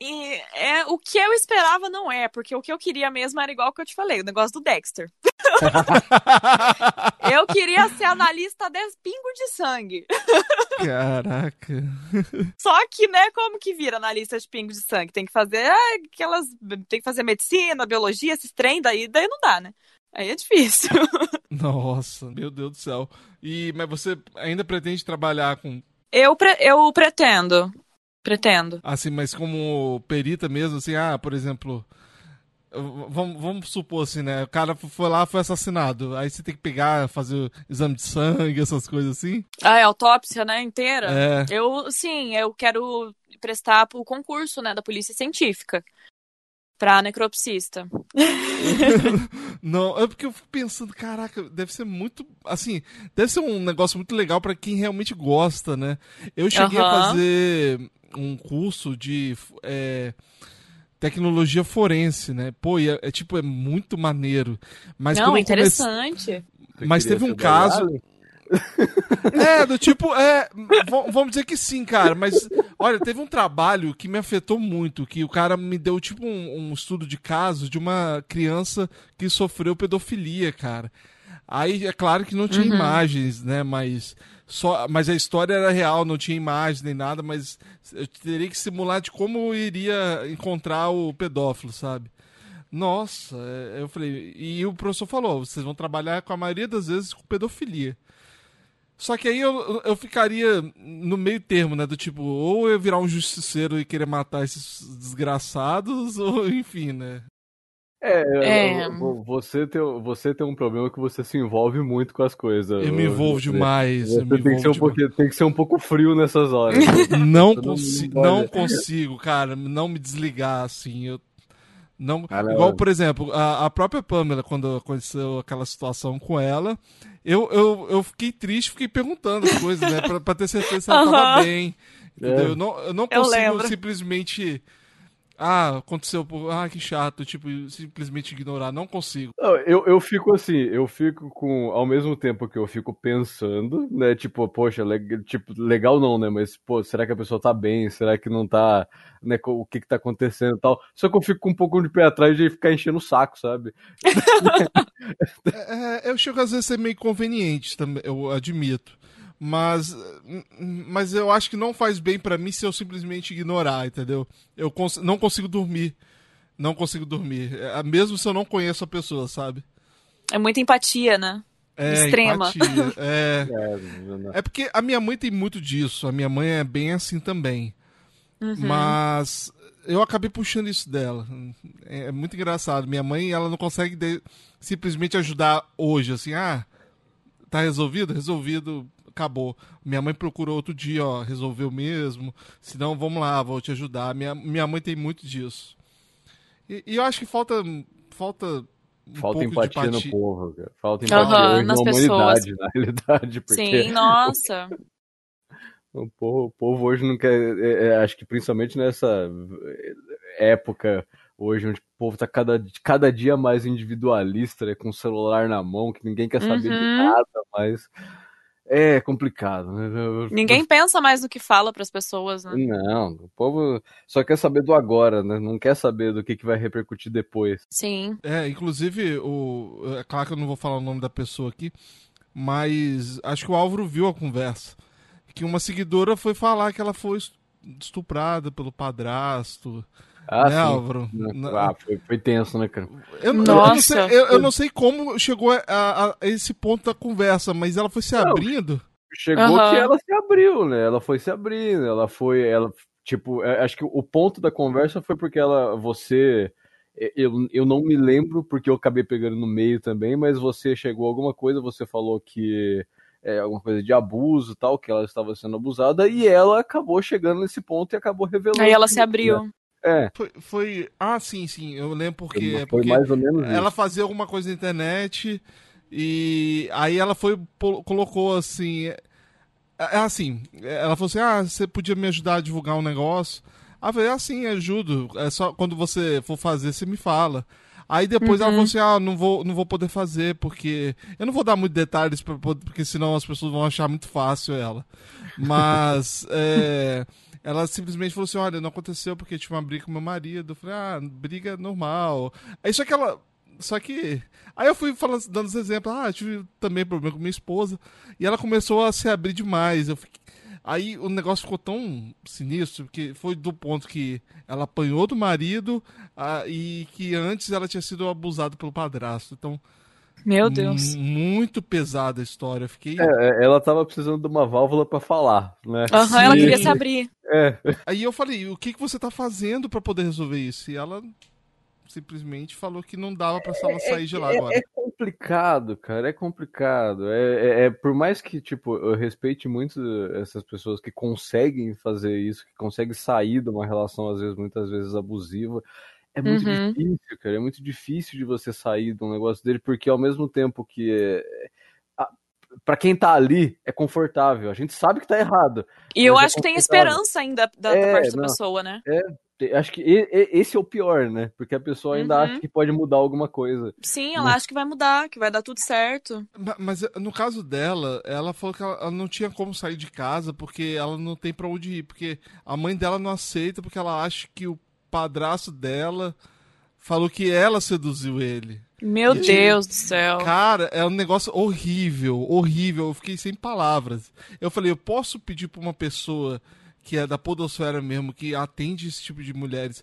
e é, o que eu esperava não é, porque o que eu queria mesmo era igual que eu te falei, o negócio do Dexter. Eu queria ser analista de pingo de sangue. Caraca. Só que, né, como que vira analista de pingo de sangue? Tem que fazer ah, aquelas. Tem que fazer medicina, biologia, esses trem, daí, daí não dá, né? Aí é difícil. Nossa, meu Deus do céu. E, mas você ainda pretende trabalhar com. Eu, pre- eu pretendo. Pretendo. Assim, mas como perita mesmo, assim, ah, por exemplo. Vamos, vamos supor assim, né? O cara foi lá, foi assassinado. Aí você tem que pegar, fazer o exame de sangue, essas coisas assim. Ah, é autópsia, né, inteira? É. Eu, sim, eu quero prestar pro concurso, né, da Polícia Científica. Pra necropsista. Não, é porque eu fico pensando, caraca, deve ser muito. Assim, deve ser um negócio muito legal pra quem realmente gosta, né? Eu cheguei a Aham. fazer um curso de é, tecnologia forense, né? Pô, e é, é tipo, é muito maneiro. Mas Não, interessante. Mas teve um caso- Yali? É, do tipo, é. Vamos dizer que sim, cara, mas olha, teve um trabalho que me afetou muito, que o cara me deu tipo um, um estudo de caso de uma criança que sofreu pedofilia, cara. Aí é claro que não tinha Uhum. imagens, né? Mas só, mas a história era real, não tinha imagens nem nada, mas eu teria que simular de como eu iria encontrar o pedófilo, sabe? Nossa, é, eu falei, e o professor falou, vocês vão trabalhar com a maioria das vezes com pedofilia. Só que aí eu, eu ficaria no meio termo, né? Do tipo, ou eu virar um justiceiro e querer matar esses desgraçados, ou enfim, né? É, É. vo- você tem, você tem um problema que você se envolve muito com as coisas. Eu me envolvo Você- demais. Você eu me tem que, ser um envolvo demais. pouquinho, tem que ser um pouco frio nessas horas. Não, consi não consigo, cara, não me desligar assim. Eu não, igual, por exemplo, a, a própria Pamela, quando aconteceu aquela situação com ela, eu, eu, eu fiquei triste, fiquei perguntando as coisas, né, pra, pra ter certeza se ela tava Aham. bem. Entendeu? É. Eu, não, eu não Eu consigo lembro. simplesmente. Ah, aconteceu, ah, que chato, tipo, simplesmente ignorar. Não consigo. Não, eu, eu fico assim, eu fico com, ao mesmo tempo que eu fico pensando, né, tipo, poxa, le- tipo, legal não, né, mas, pô, será que a pessoa tá bem, será que não tá, né, o que que tá acontecendo e tal, só que eu fico com um pouco de pé atrás de ficar enchendo o saco, sabe? É, eu chego às vezes a ser meio conveniente, também, eu admito. Mas, mas eu acho que não faz bem pra mim se eu simplesmente ignorar, entendeu? Eu cons não consigo dormir. Não consigo dormir. É, Mesmo se eu não conheço a pessoa, sabe? É muita empatia, né? É, Extrema. empatia, é, É, é porque a minha mãe tem muito disso. A minha mãe é bem assim também. Uhum. Mas eu acabei puxando isso dela. É muito engraçado. Minha mãe, ela não consegue de- simplesmente ajudar hoje, assim, ah, tá resolvido? Resolvido, acabou. Minha mãe procurou outro dia, ó, resolveu mesmo. Se não, vamos lá, vou te ajudar. Minha, minha mãe tem muito disso. E, e eu acho que falta falta um falta pouco empatia, de no povo, cara. falta empatia hoje na nas pessoas. humanidade, na realidade, porque Sim, nossa. O povo, o povo hoje não quer. é, é, acho que principalmente nessa época hoje, onde o povo tá cada, cada dia mais individualista, né, com o celular na mão, que ninguém quer saber de Uhum. nada, mas é complicado, né? Eu- Ninguém pensa mais no que fala pras pessoas, né? Não, o povo só quer saber do agora, né? Não quer saber do que, que vai repercutir depois. Sim. É, inclusive, o, é claro que eu não vou falar o nome da pessoa aqui, mas acho que o Álvaro viu a conversa. Que uma seguidora foi falar que ela foi estuprada pelo padrasto. Ah, né, sim. Álvaro? Ah, foi, foi tenso, né, cara? eu, não- eu não Nossa. sei, eu, eu não sei como chegou a, a- a esse ponto da conversa, mas ela foi se Não. abrindo. Chegou Aham. que ela se abriu, né? Ela foi se abrindo, ela foi, ela, tipo, é, acho que o ponto da conversa foi porque ela, você, é, eu, eu não me lembro porque eu acabei pegando no meio também, mas você chegou a alguma coisa, você falou que é alguma coisa de abuso e tal, que ela estava sendo abusada, e ela acabou chegando nesse ponto e acabou revelando. Aí ela se abriu. né? É, Foi, foi- Ah, sim, sim, eu lembro porque. é foi porque mais ou menos ela isso. fazia alguma coisa na internet e aí ela foi colocou assim é é assim ela falou assim ah você podia me ajudar a divulgar um negócio ah eu falei ah sim ajudo é só quando você for fazer você me fala aí depois ela Uhum. falou assim ah não vou não vou poder fazer porque eu não vou dar muitos detalhes pra, porque senão as pessoas vão achar muito fácil ela mas é, ela simplesmente falou assim olha não aconteceu porque tinha uma briga com meu marido eu falei ah briga normal aí só que ela só que. Aí eu fui falando, dando os exemplos. Ah, eu tive também problema com minha esposa. E ela começou a se abrir demais. Eu fiquei- Aí o negócio ficou tão sinistro que foi do ponto que ela apanhou do marido ah, e que antes ela tinha sido abusada pelo padrasto. Então, Meu Deus. mu- muito pesada a história. Eu fiquei. É, ela tava precisando de uma válvula pra falar, né? Aham, ela Sim. queria se abrir. É, Aí eu falei: o que, que você tá fazendo pra poder resolver isso? E ela simplesmente falou que não dava pra ela sair de lá É- agora. É complicado, cara, é complicado. É, é- é- por mais que, tipo, eu respeite muito essas pessoas que conseguem fazer isso, que conseguem sair de uma relação, às vezes, muitas vezes abusiva, é muito Uhum. difícil, cara. É muito difícil de você sair de um negócio dele, porque ao mesmo tempo que é, a- pra quem tá ali é confortável, a gente sabe que tá errado. E eu é acho que tem esperança ainda da, da É, parte da não. pessoa, né? Te- Acho que esse é o pior, né? Porque a pessoa ainda Uhum. acha que pode mudar alguma coisa. Sim, ela acha que vai mudar, que vai dar tudo certo. Ma- Mas eh, no caso dela, ela falou que ela, ela não tinha como sair de casa porque ela não tem pra onde ir. Porque a mãe dela não aceita porque ela acha que o padrasto dela falou que ela seduziu ele. Meu E- Deus do céu. Cara, é um negócio horrível, horrível. Eu fiquei sem palavras. Eu falei, eu posso pedir pra uma pessoa que é da podosfera mesmo, que atende esse tipo de mulheres,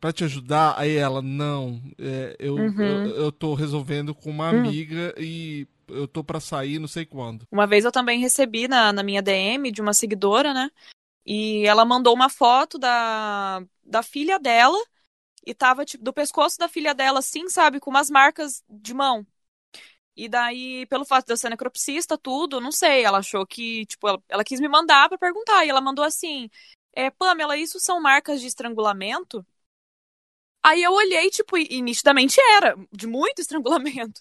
pra te ajudar? Aí ela, não, é, eu, Uhum. eu, eu tô resolvendo com uma Hum. amiga e eu tô pra sair não sei quando. Uma vez eu também recebi na, na minha DM de uma seguidora, né? E ela mandou uma foto da, da filha dela e tava, tipo, do pescoço da filha dela, assim, sabe, com umas marcas de mão. E daí, pelo fato de eu ser necropsista, tudo, não sei, ela achou que, tipo, ela, ela quis me mandar pra perguntar. E ela mandou assim: é, Pamela, isso são marcas de estrangulamento? Aí eu olhei, tipo, e, e nitidamente era, de muito estrangulamento.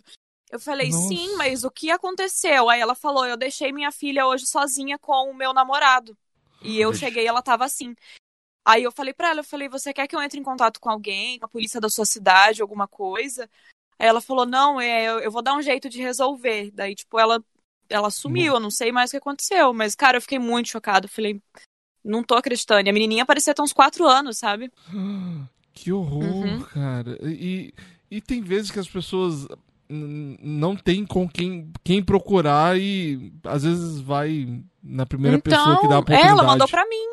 Eu falei, Nossa. sim, mas o que aconteceu? Aí ela falou, eu deixei minha filha hoje sozinha com o meu namorado. E eu Vixe. cheguei e ela tava assim. Aí eu falei pra ela, eu falei, você quer que eu entre em contato com alguém, com a polícia da sua cidade, alguma coisa? Aí ela falou, não, é, eu, eu vou dar um jeito de resolver. Daí, tipo, ela, ela sumiu, eu não sei mais o que aconteceu. Mas, cara, eu fiquei muito chocada. Eu falei, não tô acreditando. E a menininha parecia ter uns quatro anos, sabe? Que horror, Uhum. cara. E, e tem vezes que as pessoas não tem com quem, quem procurar e às vezes vai na primeira pessoa que dá a Então, oportunidade. ela mandou pra mim.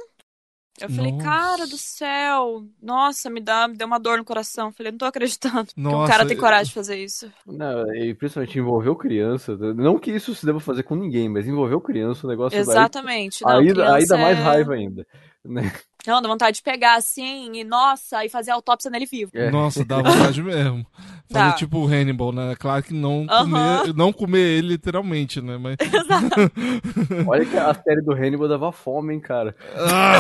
Eu falei, Nossa. cara do céu, nossa, me dá, me deu uma dor no coração. Eu falei, não tô acreditando que um Nossa, cara tem coragem de fazer isso. Não, e principalmente envolveu criança. Não que isso se deva fazer com ninguém, mas envolveu criança, o negócio Exatamente. Não, Aí, aí dá mais é- raiva ainda. Né? Não, dá vontade de pegar assim e, nossa, e fazer autópsia nele vivo. É. Nossa, dá vontade mesmo. Fazer Dá. tipo o Hannibal, né? Claro que não comer, não comer ele literalmente, né? Mas. Exato. Olha que a série do Hannibal dava fome, hein, cara. Ah,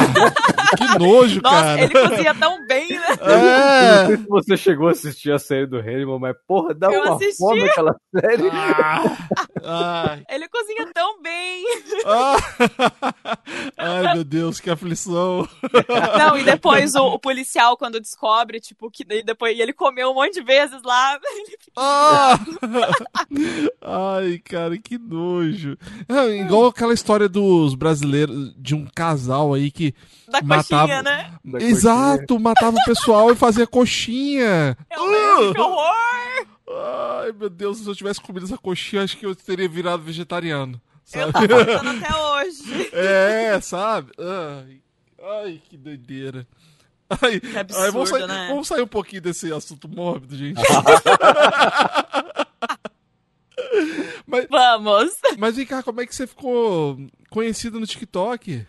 que nojo, Nossa, cara. ele cozinha tão bem, né? Eu não É. sei se você chegou a assistir a série do Hannibal, mas porra, dá Eu uma assisti. fome aquela série. Ah, ai, Ele cozinha tão bem. ah. Ai, meu Deus, que aflição. Não, e depois o, o policial, quando descobre, tipo, que daí depois e ele comeu um monte de vezes lá. Ele fica, Ah! Ai, cara, que nojo. É, igual aquela história dos brasileiros, de um casal aí que. da Matava- coxinha, né? Da Exato, matava o pessoal e fazia coxinha. Eu lembro, que horror! Ai, meu Deus, se eu tivesse comido essa coxinha, acho que eu teria virado vegetariano. Eu Sabe? tô passando até hoje. É, sabe? Ai, ai que doideira. Ai, Que ai, absurdo, vamos, sair, né? vamos sair um pouquinho desse assunto mórbido, gente. mas, Vamos. mas vem cá, como é que você ficou conhecido no TikTok?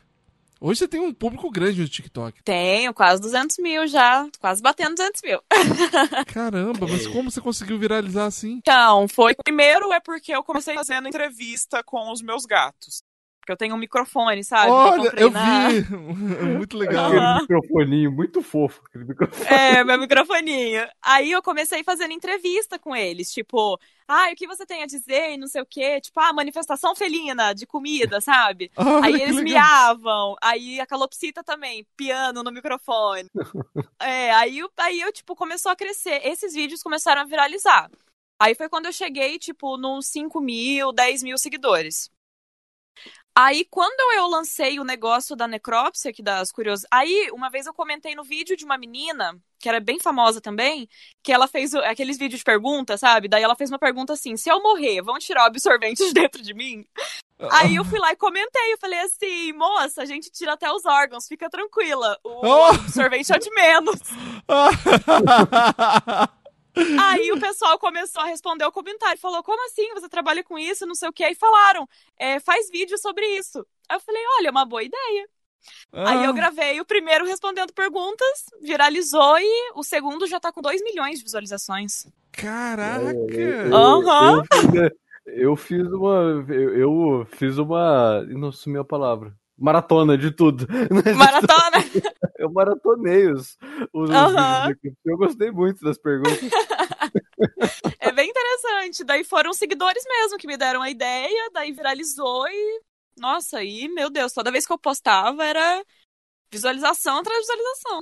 Hoje você tem um público grande no TikTok. Tenho quase 200 mil já. Quase batendo 200 mil. Caramba, mas como você conseguiu viralizar assim? Então, foi. Primeiro é porque eu comecei fazendo entrevista com os meus gatos. Porque eu tenho um microfone, sabe? Olha, comprei eu na- vi! Muito legal. Aquele Aham. microfoninho muito fofo. Aquele microfone. É, meu microfoninho. Aí eu comecei fazendo entrevista com eles, tipo, ah, o que você tem a dizer e não sei o quê, tipo, ah, manifestação felina de comida, sabe? Olha, Aí eles miavam, aí a calopsita também, piano no microfone. É, aí, eu- aí eu, tipo, começou a crescer. Esses vídeos começaram a viralizar. Aí foi quando eu cheguei, tipo, nos 5 mil, 10 mil seguidores. Aí, quando eu lancei o negócio da necrópsia, que das curiosas. Aí, uma vez eu comentei no vídeo de uma menina, que era bem famosa também, que ela fez aqueles vídeos de pergunta, sabe? Daí ela fez uma pergunta assim: se eu morrer, vão tirar o absorvente de dentro de mim? Aí eu fui lá e comentei, eu falei assim, moça, a gente tira até os órgãos, fica tranquila. O Oh! absorvente é de menos. Aí o pessoal começou a responder o comentário, falou, como assim, você trabalha com isso, não sei o que, aí falaram, é, faz vídeo sobre isso. Aí eu falei, olha, é uma boa ideia. Aí eu Ah, gravei o primeiro respondendo perguntas, viralizou e o segundo já tá com 2 milhões de visualizações. Caraca! Eu, Aham. eu fiz, eu fiz uma. Eu, eu fiz uma. Não sumiu a palavra. Maratona de tudo. Maratona! Eu maratonei os, os aqui. Eu gostei muito das perguntas. É bem interessante. Daí foram seguidores mesmo que me deram a ideia, daí viralizou e. Nossa, e meu Deus, toda vez que eu postava era visualização atrás de visualização.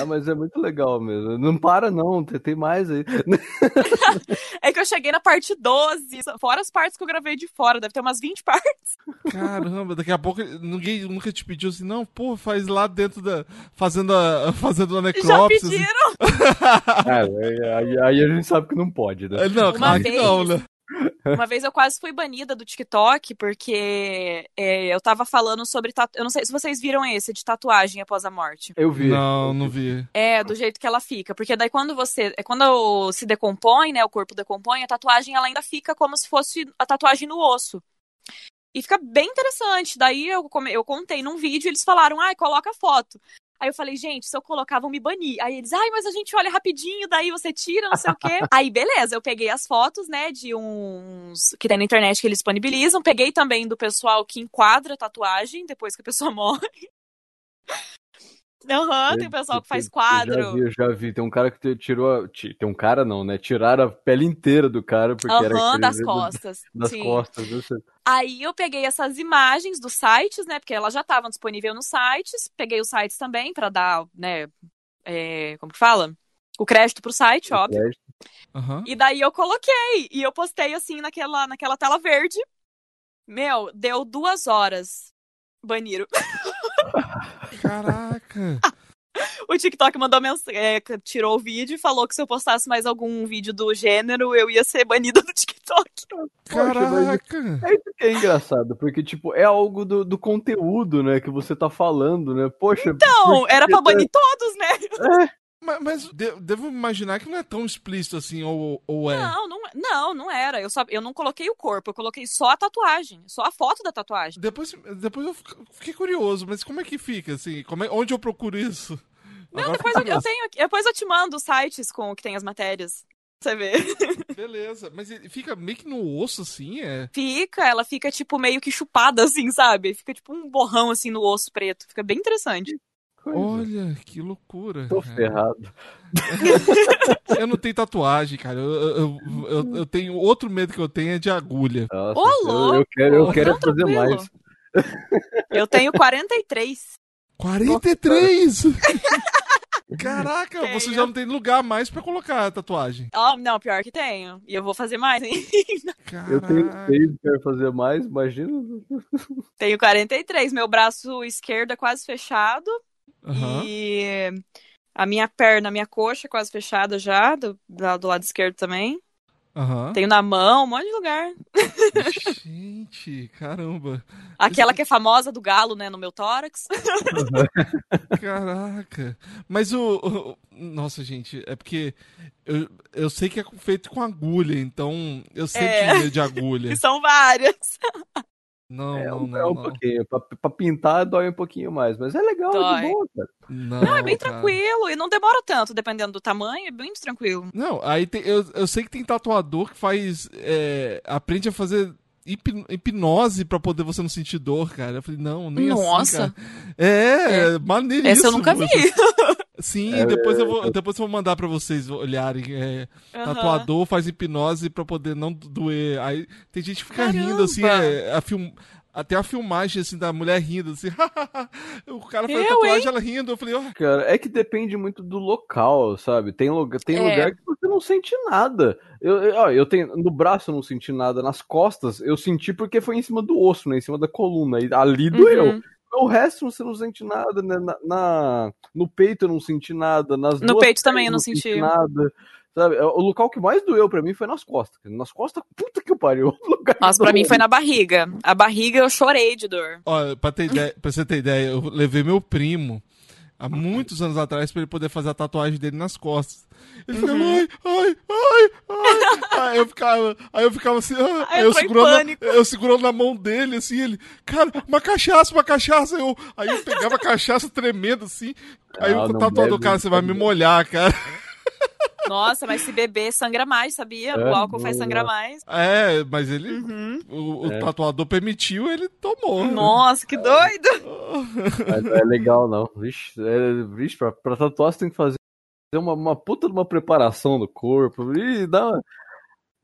Ah, mas é muito legal mesmo. Não para, não. Tem, tem mais aí. É que eu cheguei na parte 12, fora as partes que eu gravei de fora, deve ter umas 20 partes. Caramba, daqui a pouco ninguém nunca te pediu assim, não, pô, faz lá dentro da. fazendo a, fazendo a Já necrópsia. assim. pediram. Ah, aí, aí- aí a gente sabe que não pode, né? É, Não, Uma claro que não, né? Uma vez eu quase fui banida do TikTok porque é, eu tava falando sobre. Tatu... Eu não sei se vocês viram esse de tatuagem após a morte. Eu vi. Não, não vi. É, do jeito que ela fica. Porque daí quando você. é Quando se decompõe, né? O corpo decompõe, a tatuagem ela ainda fica como se fosse a tatuagem no osso. E fica bem interessante. Daí eu, come- eu contei num vídeo, eles falaram, ai, coloca a foto. Aí eu falei, gente, se eu colocar, vão me banir. Aí eles, ai, mas a gente olha rapidinho, daí você tira, não sei o quê. Aí, beleza, eu peguei as fotos, né, de uns que tem na internet que eles disponibilizam. Peguei também do pessoal que enquadra a tatuagem depois que a pessoa morre. Aham, tem o pessoal que faz Eu já quadro. vi, eu já vi. Tem um cara que tirou. a- Tem um cara não, né? Tiraram a pele inteira do cara porque era Aham, aquele das do- costas. Das sim. costas. eu sei. Aí eu peguei essas imagens dos sites, né? Porque elas já estavam disponíveis nos sites. Peguei os sites também pra dar, né? é, como que fala? O crédito pro site, óbvio. Crédito. Aham. E daí eu coloquei. E eu postei assim naquela, naquela tela verde. Meu, deu duas horas. Baniram. Caraca. O TikTok mandou mensagem, tirou o vídeo e falou que se eu postasse mais algum vídeo do gênero, eu ia ser banida do TikTok. Caraca. É isso que é engraçado, porque, tipo, é algo do, do conteúdo, né, que você tá falando, né? Poxa. Então, era pra banir todos, né? Mas, mas de- devo imaginar que não é tão explícito assim, ou, ou é? Não, não, não, não era. Eu, só, eu não coloquei o corpo, eu coloquei só a tatuagem, só a foto da tatuagem. Depois, depois eu fiquei curioso, mas como é que fica, assim? Como é- onde eu procuro isso? Não, Agora depois eu, eu tenho, depois eu te mando os sites com que tem as matérias. Pra Você vê. Beleza, mas fica meio que no osso, assim, é? Fica, ela fica, tipo, meio que chupada, assim, sabe? Fica tipo um borrão, assim, no osso preto. Fica bem interessante. Coisa. Olha, que loucura. Tô cara. ferrado. Eu não tenho tatuagem, cara. Eu, eu, eu, eu tenho. Outro medo que eu tenho é de agulha. Nossa, Ô, eu- louco! Eu quero, eu Não, quero fazer tranquilo. mais. Eu tenho 43. 43! Caraca, Tenho. você já não tem lugar mais pra colocar a tatuagem. Ó, não, pior que tenho. E eu vou fazer mais, hein? Eu tenho seis quero fazer mais, imagina. tenho 43. Meu braço esquerdo é quase fechado. Aham. E a minha perna, a minha coxa quase fechada já, do, do lado esquerdo também. Aham. Tenho na mão, um monte de lugar. Gente, caramba. Aquela que é famosa do galo, né, no meu tórax. Caraca. Mas o, o- Nossa, gente, é porque eu, eu sei que é feito com agulha, então eu sempre É. medo de agulha. Que são várias. Não, É, não, um, não. é um não. pouquinho. Pra, pra pintar dói um pouquinho mais, mas é legal, é Dói. de boa, cara. Não, Não, é bem cara. tranquilo. E não demora tanto, dependendo do tamanho, é bem tranquilo. Não, aí tem- eu, eu sei que tem tatuador que faz. é, aprende a fazer hip- hipnose pra poder você não sentir dor, cara. Eu falei, não, nem assim. Nossa. Cara. É, é, maneiríssimo. Essa eu nunca vi. Sim, É, depois, eu vou, depois eu vou mandar pra vocês olharem. é, Aham. Tatuador faz hipnose pra poder não doer. Aí tem gente que fica Caramba. rindo, assim, é, a film... até a filmagem assim, da mulher rindo, assim. o cara faz Eu, tatuagem, ela rindo. Eu falei, ó, Cara, é que depende muito do local, sabe? Tem, lugar, tem É. lugar que você não sente nada. Eu, eu, ó, eu tenho, no braço eu não senti nada, nas costas eu senti porque foi em cima do osso, né? Em cima da coluna. E ali doeu. Uhum. O resto você não sente nada, né? Na, na- no peito eu não senti nada. Nas No duas peito também eu não senti. nada. Sabe? O local que mais doeu pra mim foi nas costas. Nas costas, puta que pariu. Nossa, pra mim foi na barriga. A barriga eu chorei de dor. Ó, pra, ter ideia, pra você ter ideia, eu levei meu primo há muitos anos atrás pra ele poder fazer a tatuagem dele nas costas. Ele ficava, Uhum. ai, ai, ai, ai. Aí eu ficava, aí eu ficava assim, ah, Aí aí eu segurando, eu segurando na mão dele, assim, ele, cara, uma cachaça, uma cachaça. Eu, aí eu pegava a cachaça tremendo, assim. Aí Ah, o tatuador, cara, você vai me molhar, cara. Nossa, mas se beber sangra mais, sabia? É, o álcool faz não, sangrar mais. É, mas ele, Uhum. o, o É. tatuador permitiu, ele tomou. né? Nossa, que doido! Mas não é legal, não. Vixe, é, vixe pra, pra tatuar você tem que fazer uma, uma puta de uma preparação do corpo. Ih, dá uma-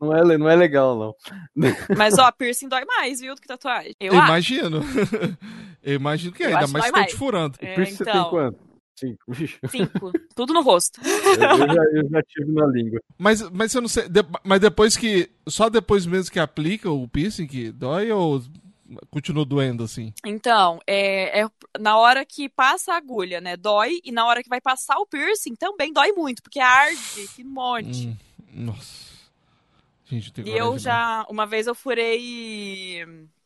não, é, não é legal, não. Mas ó, piercing dói mais, viu, do que tatuagem. Eu, imagino. eu imagino que é, Eu ainda vai tô te furando. É, isso você tem então, quanto? Cinco. Cinco. Tudo no rosto. eu, eu já, eu já tive na língua. Mas, mas eu não sei. de- mas depois que. Só depois mesmo que aplica o piercing que dói ou continua doendo assim? Então, é, é na hora que passa a agulha, né? Dói. E na hora que vai passar o piercing também dói muito, porque arde, que monte. Hum, nossa. Gente, eu tenho E eu não. já, uma vez eu furei.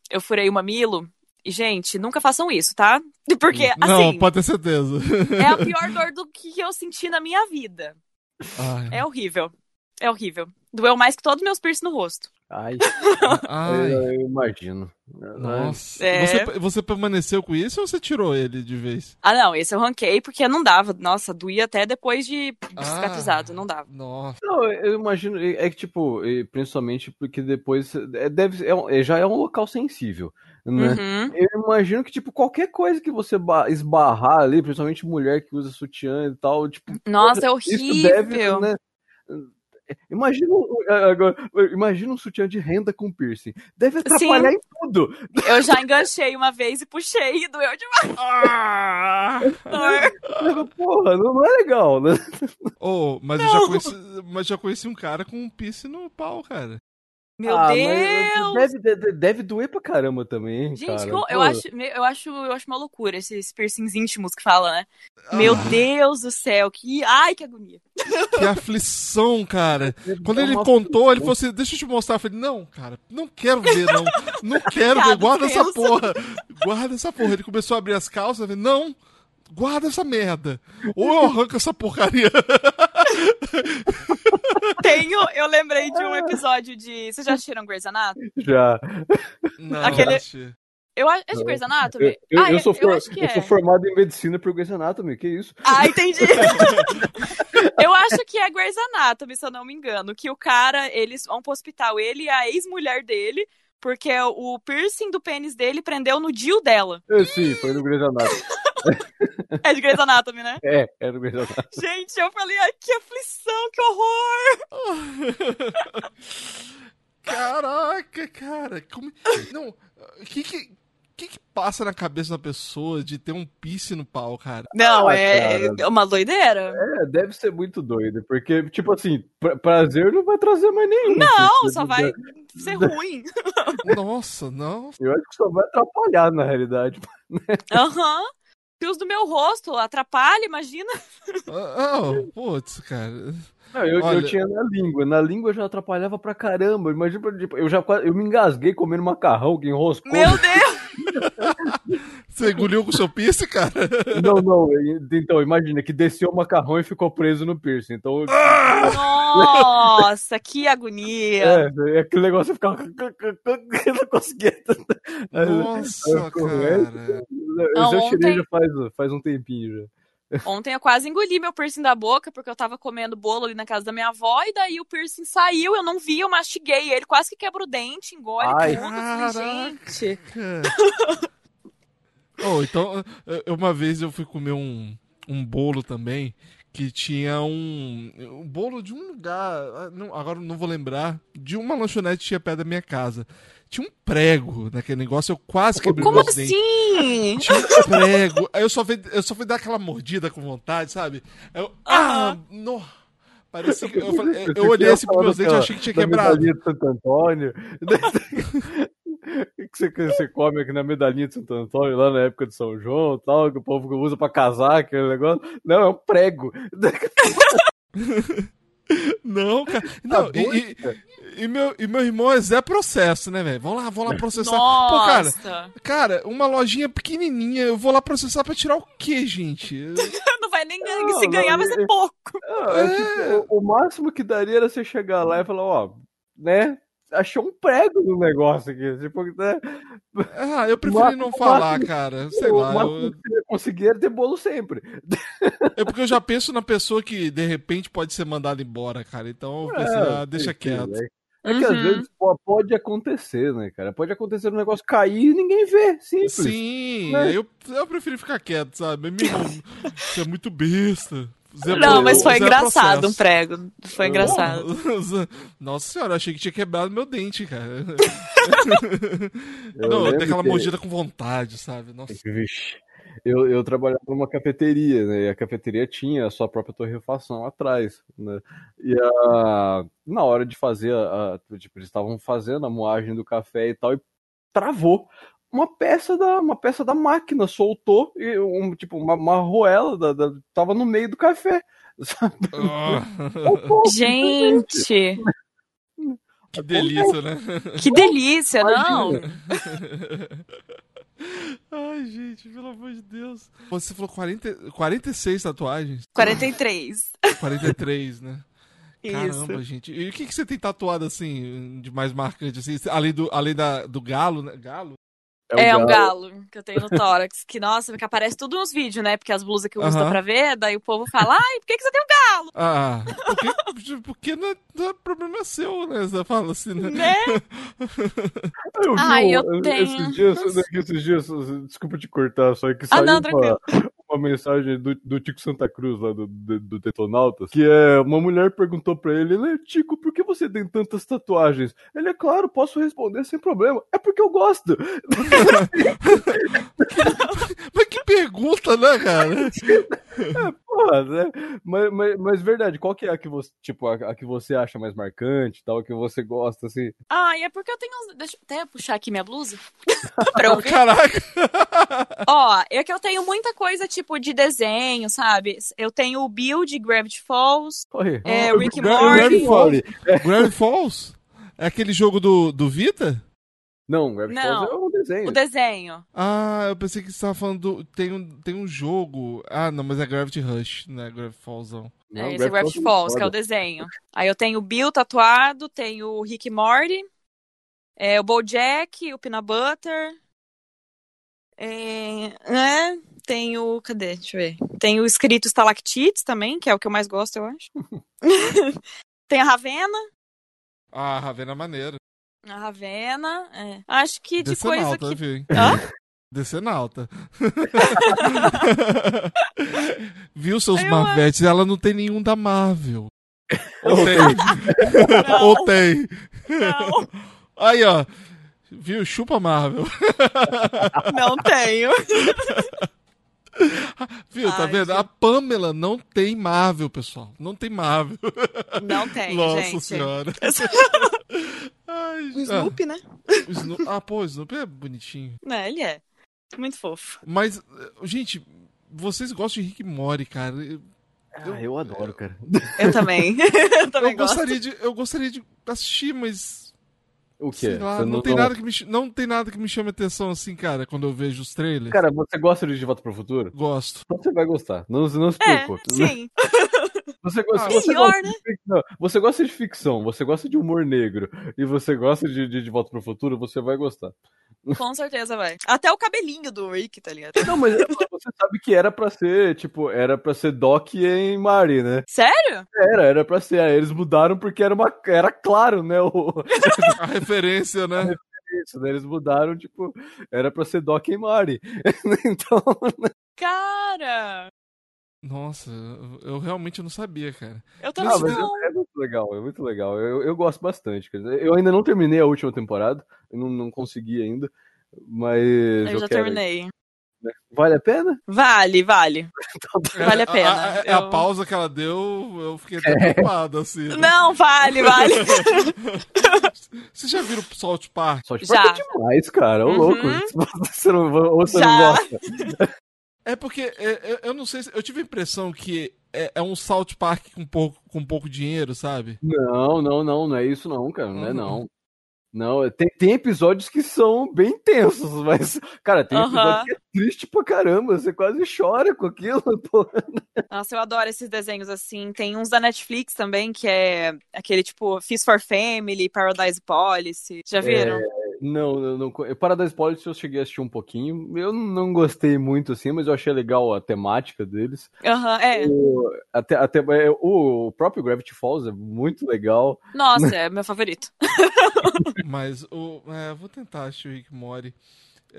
Eu furei o mamilo. Gente, nunca façam isso, tá? Porque, Não, assim, pode ter certeza. é a pior dor do que eu senti na minha vida. Ai, É horrível. É horrível. Doeu mais que todos os meus piercing no rosto. Ai, Ai, eu, eu imagino. nossa. É. Você, você permaneceu com isso ou você tirou ele de vez? Ah, não, esse eu ranquei porque não dava. Nossa, doía até depois de Ah. cicatrizado, não dava. Nossa. Não, eu imagino, é é que tipo, principalmente porque depois é, deve, é, é- já é um local sensível, né? Uhum. Eu imagino que, tipo, qualquer coisa que você ba- esbarrar ali, principalmente mulher que usa sutiã e tal, tipo, Nossa, é isso horrível. deve, né? Imagina, um- agora, imagina um sutiã de renda com piercing. Deve atrapalhar em tudo. Eu já enganchei uma vez e puxei e doeu demais. Ah! Porra, não, não é legal, né? Oh, mas eu já conheci, mas já conheci um cara com um piercing no pau, cara. Meu Ah, mas Deus! Deve, deve, deve doer pra caramba também, hein, Gente, cara. eu, acho, eu, acho, eu acho uma loucura esses piercings íntimos que fala, né? Meu Ah. Deus do céu, que. Ai, que agonia. Que aflição, cara. Quando ele contou, ele falou assim: Deixa eu te mostrar. Eu falei: Não, cara, não quero ver, não. Não quero ver. Guarda essa porra. Guarda essa porra. Ele começou a abrir as calças. Eu falei: Não, guarda essa merda. Ou eu arranco essa porcaria. Tenho, eu lembrei de um episódio de. Vocês já assistiram Grey's Anatomy? Já. Não, Aquele-. Eu acho. É de Grey's Eu, Anatomy? eu- ah, eu sou, for- acho que eu é. sou formado em medicina por Grey's Anatomy, que isso? Ah, entendi. eu acho que é Grey's Anatomy, se eu não me engano. Que o cara, eles vão pro hospital, ele e a ex-mulher dele, porque o piercing do pênis dele prendeu no Dio dela. Eu, sim, foi no Grey's Anatomy. É de Grey's Anatomy, né? É, é no Grey's Anatomy. Gente, eu falei, ai, que aflição, que horror! Caraca, cara. Como... Não, o que que. O que, que passa na cabeça da pessoa de ter um piercing no pau, cara? Não, Ah, é, cara. é uma doideira. É, deve ser muito doido, porque, tipo assim, pra- prazer não vai trazer mais nenhum. Não, Porque- só vai ser ruim. Nossa, não. Eu acho que só vai atrapalhar, na realidade. Aham. Fios do meu rosto atrapalha, imagina. Ah, oh, putz, cara. Não, eu, Olha- eu tinha na língua. Na língua já atrapalhava pra caramba. Imagina, tipo, eu já eu me engasguei comendo macarrão que enroscou. Meu Deus! Você engoliu com o seu piercing, cara? Não, não. Então, imagina que desceu o macarrão e ficou preso no piercing. Então, Nossa, que agonia. é, aquele negócio ficava. Eu não conseguia. Nossa, Eu cara. Eu já tirei ontem- já faz, faz um tempinho já. Ontem eu quase engoli meu piercing da boca, porque eu tava comendo bolo ali na casa da minha avó, e daí o piercing saiu, eu não vi, eu mastiguei ele, quase que quebra o dente, engole Ai. tudo. Falei, gente. Oh, então, eu- uma vez eu fui comer um, um bolo também que tinha um, um bolo de um lugar, ah, não- agora não vou lembrar, de uma lanchonete que tinha perto da minha casa. Tinha um prego naquele negócio, eu quase quebrei Como meus dentes. assim? Tinha um prego. Aí eu só fui, eu só fui dar aquela mordida com vontade, sabe? Eu, ah, no. Parecia que eu, falei- eu, olhei assim pros meus dentes e achei que tinha quebrado. de Santo Antônio. O que você, que você come aqui na medalhinha de Santo Antônio, lá na época de São João e tal, que o povo usa pra casar, aquele negócio. Não, é um prego. Não, cara. Não, Tá e, bom, e- e meu, e meu irmão é Zé Processo, né, velho? Vamos lá, vamos lá processar. Pô, cara, Nossa, cara, uma lojinha pequenininha, eu vou lá processar pra tirar o quê, gente? não vai nem ganhar, Não, se ganhar não, vai ser é- pouco. Não, é tipo, o, o máximo que daria era você chegar lá e falar, ó, né? Achou um prego no negócio aqui. Tipo, né? Ah, eu preferi não falar, máximo- cara. Sei lá. Eu, conseguir ter bolo sempre. é porque eu já penso na pessoa que de repente pode ser mandada embora, cara. Então eu pensei, ah, deixa quieto. É, é que às Uhum. vezes pô, pode acontecer, né, cara? Pode acontecer um negócio cair e ninguém vê. Simples. Sim, né? eu, eu preferi ficar quieto, sabe? Meu irmão, você é muito besta. Não, mas foi Zé engraçado um Processo. prego. Foi engraçado. Nossa senhora, eu achei que tinha quebrado meu dente, cara. Eu não, dei aquela que- mordida com vontade, sabe? Nossa. Vixe. Eu, eu trabalhava numa cafeteria, né? E a cafeteria tinha a sua própria torrefação atrás, né? E a, na hora de fazer, a, a- tipo, eles estavam fazendo a moagem do café e tal, e travou. Uma peça da, uma peça da máquina soltou e um, tipo, uma, uma arruela da, da- tava no meio do café. Soltou, Gente, que delícia, né? que delícia, não? Ai, gente, pelo amor de Deus. Você falou 40, 46 tatuagens? 43. 43, né? Caramba, Isso. gente. E o que, que você tem tatuado assim, de mais marcante, assim? Além do, além da, do galo, né? Galo? É, o um galo. galo que eu tenho no tórax. Que, nossa, que aparece tudo nos vídeos, né? Porque as blusas que eu uso Aham. dá pra ver, daí o povo fala, ai, por que, que você tem um galo? Ah, porque, porque não, é, não é problema seu, né? Você fala assim, né? Né? Eu Ai, um- eu tenho. Esses dias, esses dias, desculpa te cortar, só que Ah, saiu não, uma, tranquilo. Uma mensagem do, do Tico Santa Cruz, lá do, do, do Detonautas, que é uma mulher perguntou pra ele, né, Tico, por que você tem tantas tatuagens? Ele é claro, posso responder sem problema. É porque eu gosto. Mas que pergunta, né, cara? Porra, né? Mas, mas, mas verdade, qual que é a que você, tipo, a, a que você acha mais marcante, tal, a que você gosta, assim? Ah, e é porque eu tenho uns... Deixa eu até puxar aqui minha blusa. pra eu ver. Caraca! Ó, é que eu tenho muita coisa, tipo, de desenho, sabe? Eu tenho o Bill de Gravity Falls, Olha. é, Rick Gra- Morty. Gravity Falls? Gravity Falls? É aquele jogo do, do Vita? Não, Gravity Não. Falls é um desenho. O desenho. Ah, eu pensei que você tava falando do. Tem um, tem um jogo. Ah, não, mas é Gravity Rush, né? Gravity Falls. Não. Não, é, esse é Gravity é Falls, que é o desenho. Aí eu tenho o Bill tatuado, tenho o Rick Morty, é, o Bojack, o Peanut Butter. É, é, tenho. Cadê? Deixa eu ver. Tem o escrito Stalactites também, que é o que eu mais gosto, eu acho. tem a Ravena. Ah, Ravena é maneiro. A Ravena. é. Acho que de Decenalta, coisa que. viu? Hã? Decenalta. Viu seus Eu Marvetes? Ela não tem nenhum da Marvel. Ou Ou tem? Não. Ou tem? Não, Aí, ó. Viu? Chupa Marvel. não tenho. Viu? Tá Ai, vendo? gente. A Pamela não tem Marvel, pessoal. Não tem Marvel. Não tenho, Nossa gente. senhora. Ai, O Snoopy, né? Ah, o Snoopy. Ah, pô, o Snoopy é bonitinho. Né, ele é. Muito fofo. Mas, gente, vocês gostam de Rick e Morty, cara. Eu, Ah, eu adoro, cara. Eu também. eu também eu gosto. gostaria de, eu gostaria de assistir, mas O quê? sei lá, Você não, tem nada que me, não tem nada que me chame atenção assim, cara, quando eu vejo os trailers. Cara, você gosta de De Volta pro Futuro? Gosto. Então Você vai gostar. Não, não se É, preocupe. sim. Você, gosta, Ah, você, pior, gosta de ficção, você gosta de ficção, você gosta de humor negro e você gosta de, de, de Volta pro Futuro, você vai gostar. Com certeza vai. Até o cabelinho do Rick, tá ligado? Não, mas você sabe que era pra ser, tipo, era pra ser Doc em Mari, né? Sério? Era, era pra ser. Aí eles mudaram porque era uma. Era claro, né? O, A referência, né? isso, né? Eles mudaram, tipo, era pra ser Doc em Mari. então. Cara! Nossa, eu, eu realmente não sabia, cara. Eu também mas não. é, é muito legal, é muito legal. Eu, eu gosto bastante. Quer dizer, eu ainda não terminei a última temporada, eu não, não consegui ainda, mas. Eu já quero. terminei. Vale a pena? Vale, vale. Vale a pena. A, a- a Eu- pausa que ela deu, eu fiquei até preocupado, assim. né? Não, vale, vale. Vocês já viram Salt Park? Só te Já. é demais, cara. Ô Uhum. louco. Você não, ou você não Já. gosta. É porque é, é, eu não sei se. Eu tive a impressão que é, é um Salt Park com pouco, com pouco dinheiro, sabe? Não, não, não, não é isso não, cara. Não é Uhum. não. Não, tem, tem episódios que são bem tensos, mas, cara, tem episódio que é triste pra caramba. Você quase chora com aquilo, pô. Nossa, eu adoro esses desenhos assim. Tem uns da Netflix também, que é aquele tipo Feast for Family, Paradise Policy. Já viram? Não, não. eu- Paradise Policy eu cheguei a assistir um pouquinho. Eu não gostei muito assim, mas eu achei legal a temática deles. Aham, é. O, até, até, é, o próprio Gravity Falls é muito legal. Nossa, é meu favorito. Mas o. É, eu vou tentar assistir o Rick Mori.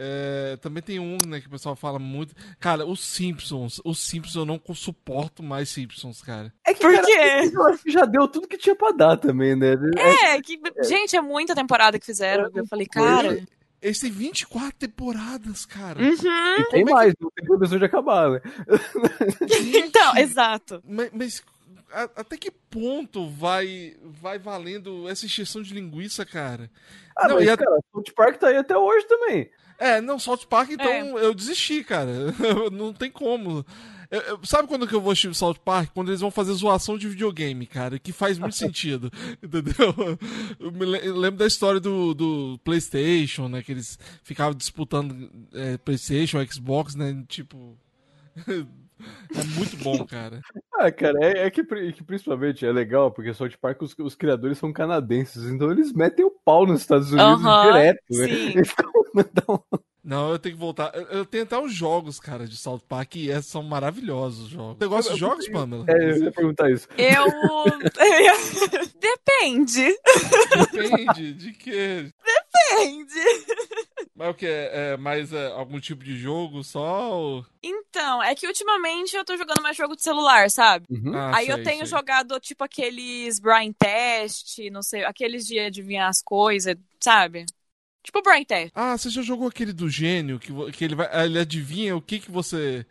É, também tem um, né, que o pessoal fala muito. Cara, os Simpsons. Os Simpsons eu não suporto mais Simpsons, cara. É que, Por cara, quê? eu acho que já deu tudo que tinha pra dar também, né? É, que, gente, é muita temporada que fizeram. Eu falei, cara. Eles têm 24 temporadas, cara. Uhum. E tem mais, não tem previsão de acabar, né? Então, exato. Mas, mas a- até que ponto vai, vai valendo essa extensão de linguiça, cara? Ah, Não, mas, e a- cara, South Park tá aí até hoje também. É, não, South Park, então É. eu desisti, cara. não tem como. Eu- eu- sabe quando que eu vou assistir South Park? Quando eles vão fazer zoação de videogame, cara, que faz muito sentido, entendeu? Eu me lembro da história do, do PlayStation, né, que eles ficavam disputando é, PlayStation, Xbox, né, tipo... É muito bom, cara. Ah, cara, é, é que, que principalmente é legal, porque South Park, os, os criadores são canadenses, então eles metem o pau nos Estados Unidos Aham, direto, né? sim. Então, Não, eu tenho que voltar. Eu, eu tenho até os jogos, cara, de South Park e é, são maravilhosos os jogos. Você gosta de jogos, Pamela? é, eu ia perguntar isso. Eu. Depende. Depende de que. Depende. Mas o que? É mais é, algum tipo de jogo só? Ou... Então, é que ultimamente eu tô jogando mais jogo de celular, sabe? Uhum. Ah, Aí sei, eu tenho sei. jogado, tipo, aqueles Brain Test, não sei, aqueles de adivinhar as coisas, sabe? Tipo Brain Test. Ah, você já jogou aquele do gênio que, que ele vai, ele adivinha o que que você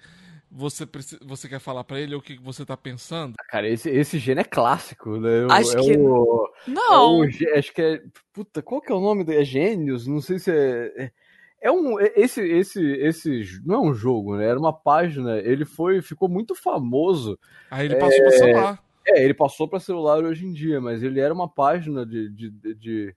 você você quer falar pra ele ou o que que você tá pensando? Cara, esse, esse gênio é clássico, né? O- Acho é que- o, Não. é o acho que é. Puta, qual que é o nome? dele? É Gênios? Não sei se é. é- É um. é- Esse, esse, esse. Não é um jogo, né? Era uma página. Ele foi. Ficou muito famoso. Aí ele passou pro celular. É, ele passou para celular hoje em dia, mas ele era uma página de, de, de- de-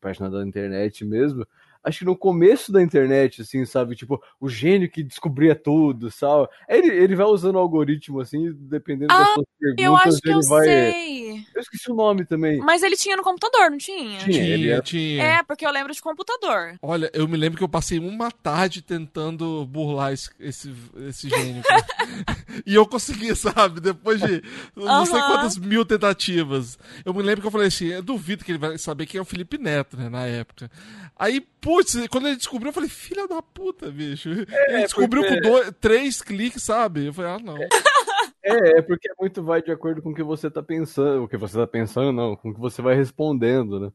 página da internet mesmo. Acho que no começo da internet, assim, sabe? Tipo, o gênio que descobria tudo, sabe? Ele, ele vai usando o algoritmo, assim, dependendo das Ah, suas perguntas, Eu acho que ele eu vai. sei. Eu esqueci o nome também. Mas ele tinha no computador, não tinha? Tinha. ele Tinha, é- tinha. É, porque eu lembro de computador. Olha, eu me lembro que eu passei uma tarde tentando burlar esse, esse, esse gênio. e eu consegui, sabe? Depois de não sei quantas mil tentativas. Eu me lembro que eu falei assim: eu duvido que ele vai saber quem é o Felipe Neto, né? Na época. Aí, putz, quando ele descobriu, eu falei: filha da puta, bicho. ele descobriu porque- com dois, três cliques, sabe? Eu falei: ah, não. É, é porque muito vai de acordo com o que você tá pensando. O que você tá pensando, não, com o que você vai respondendo, né?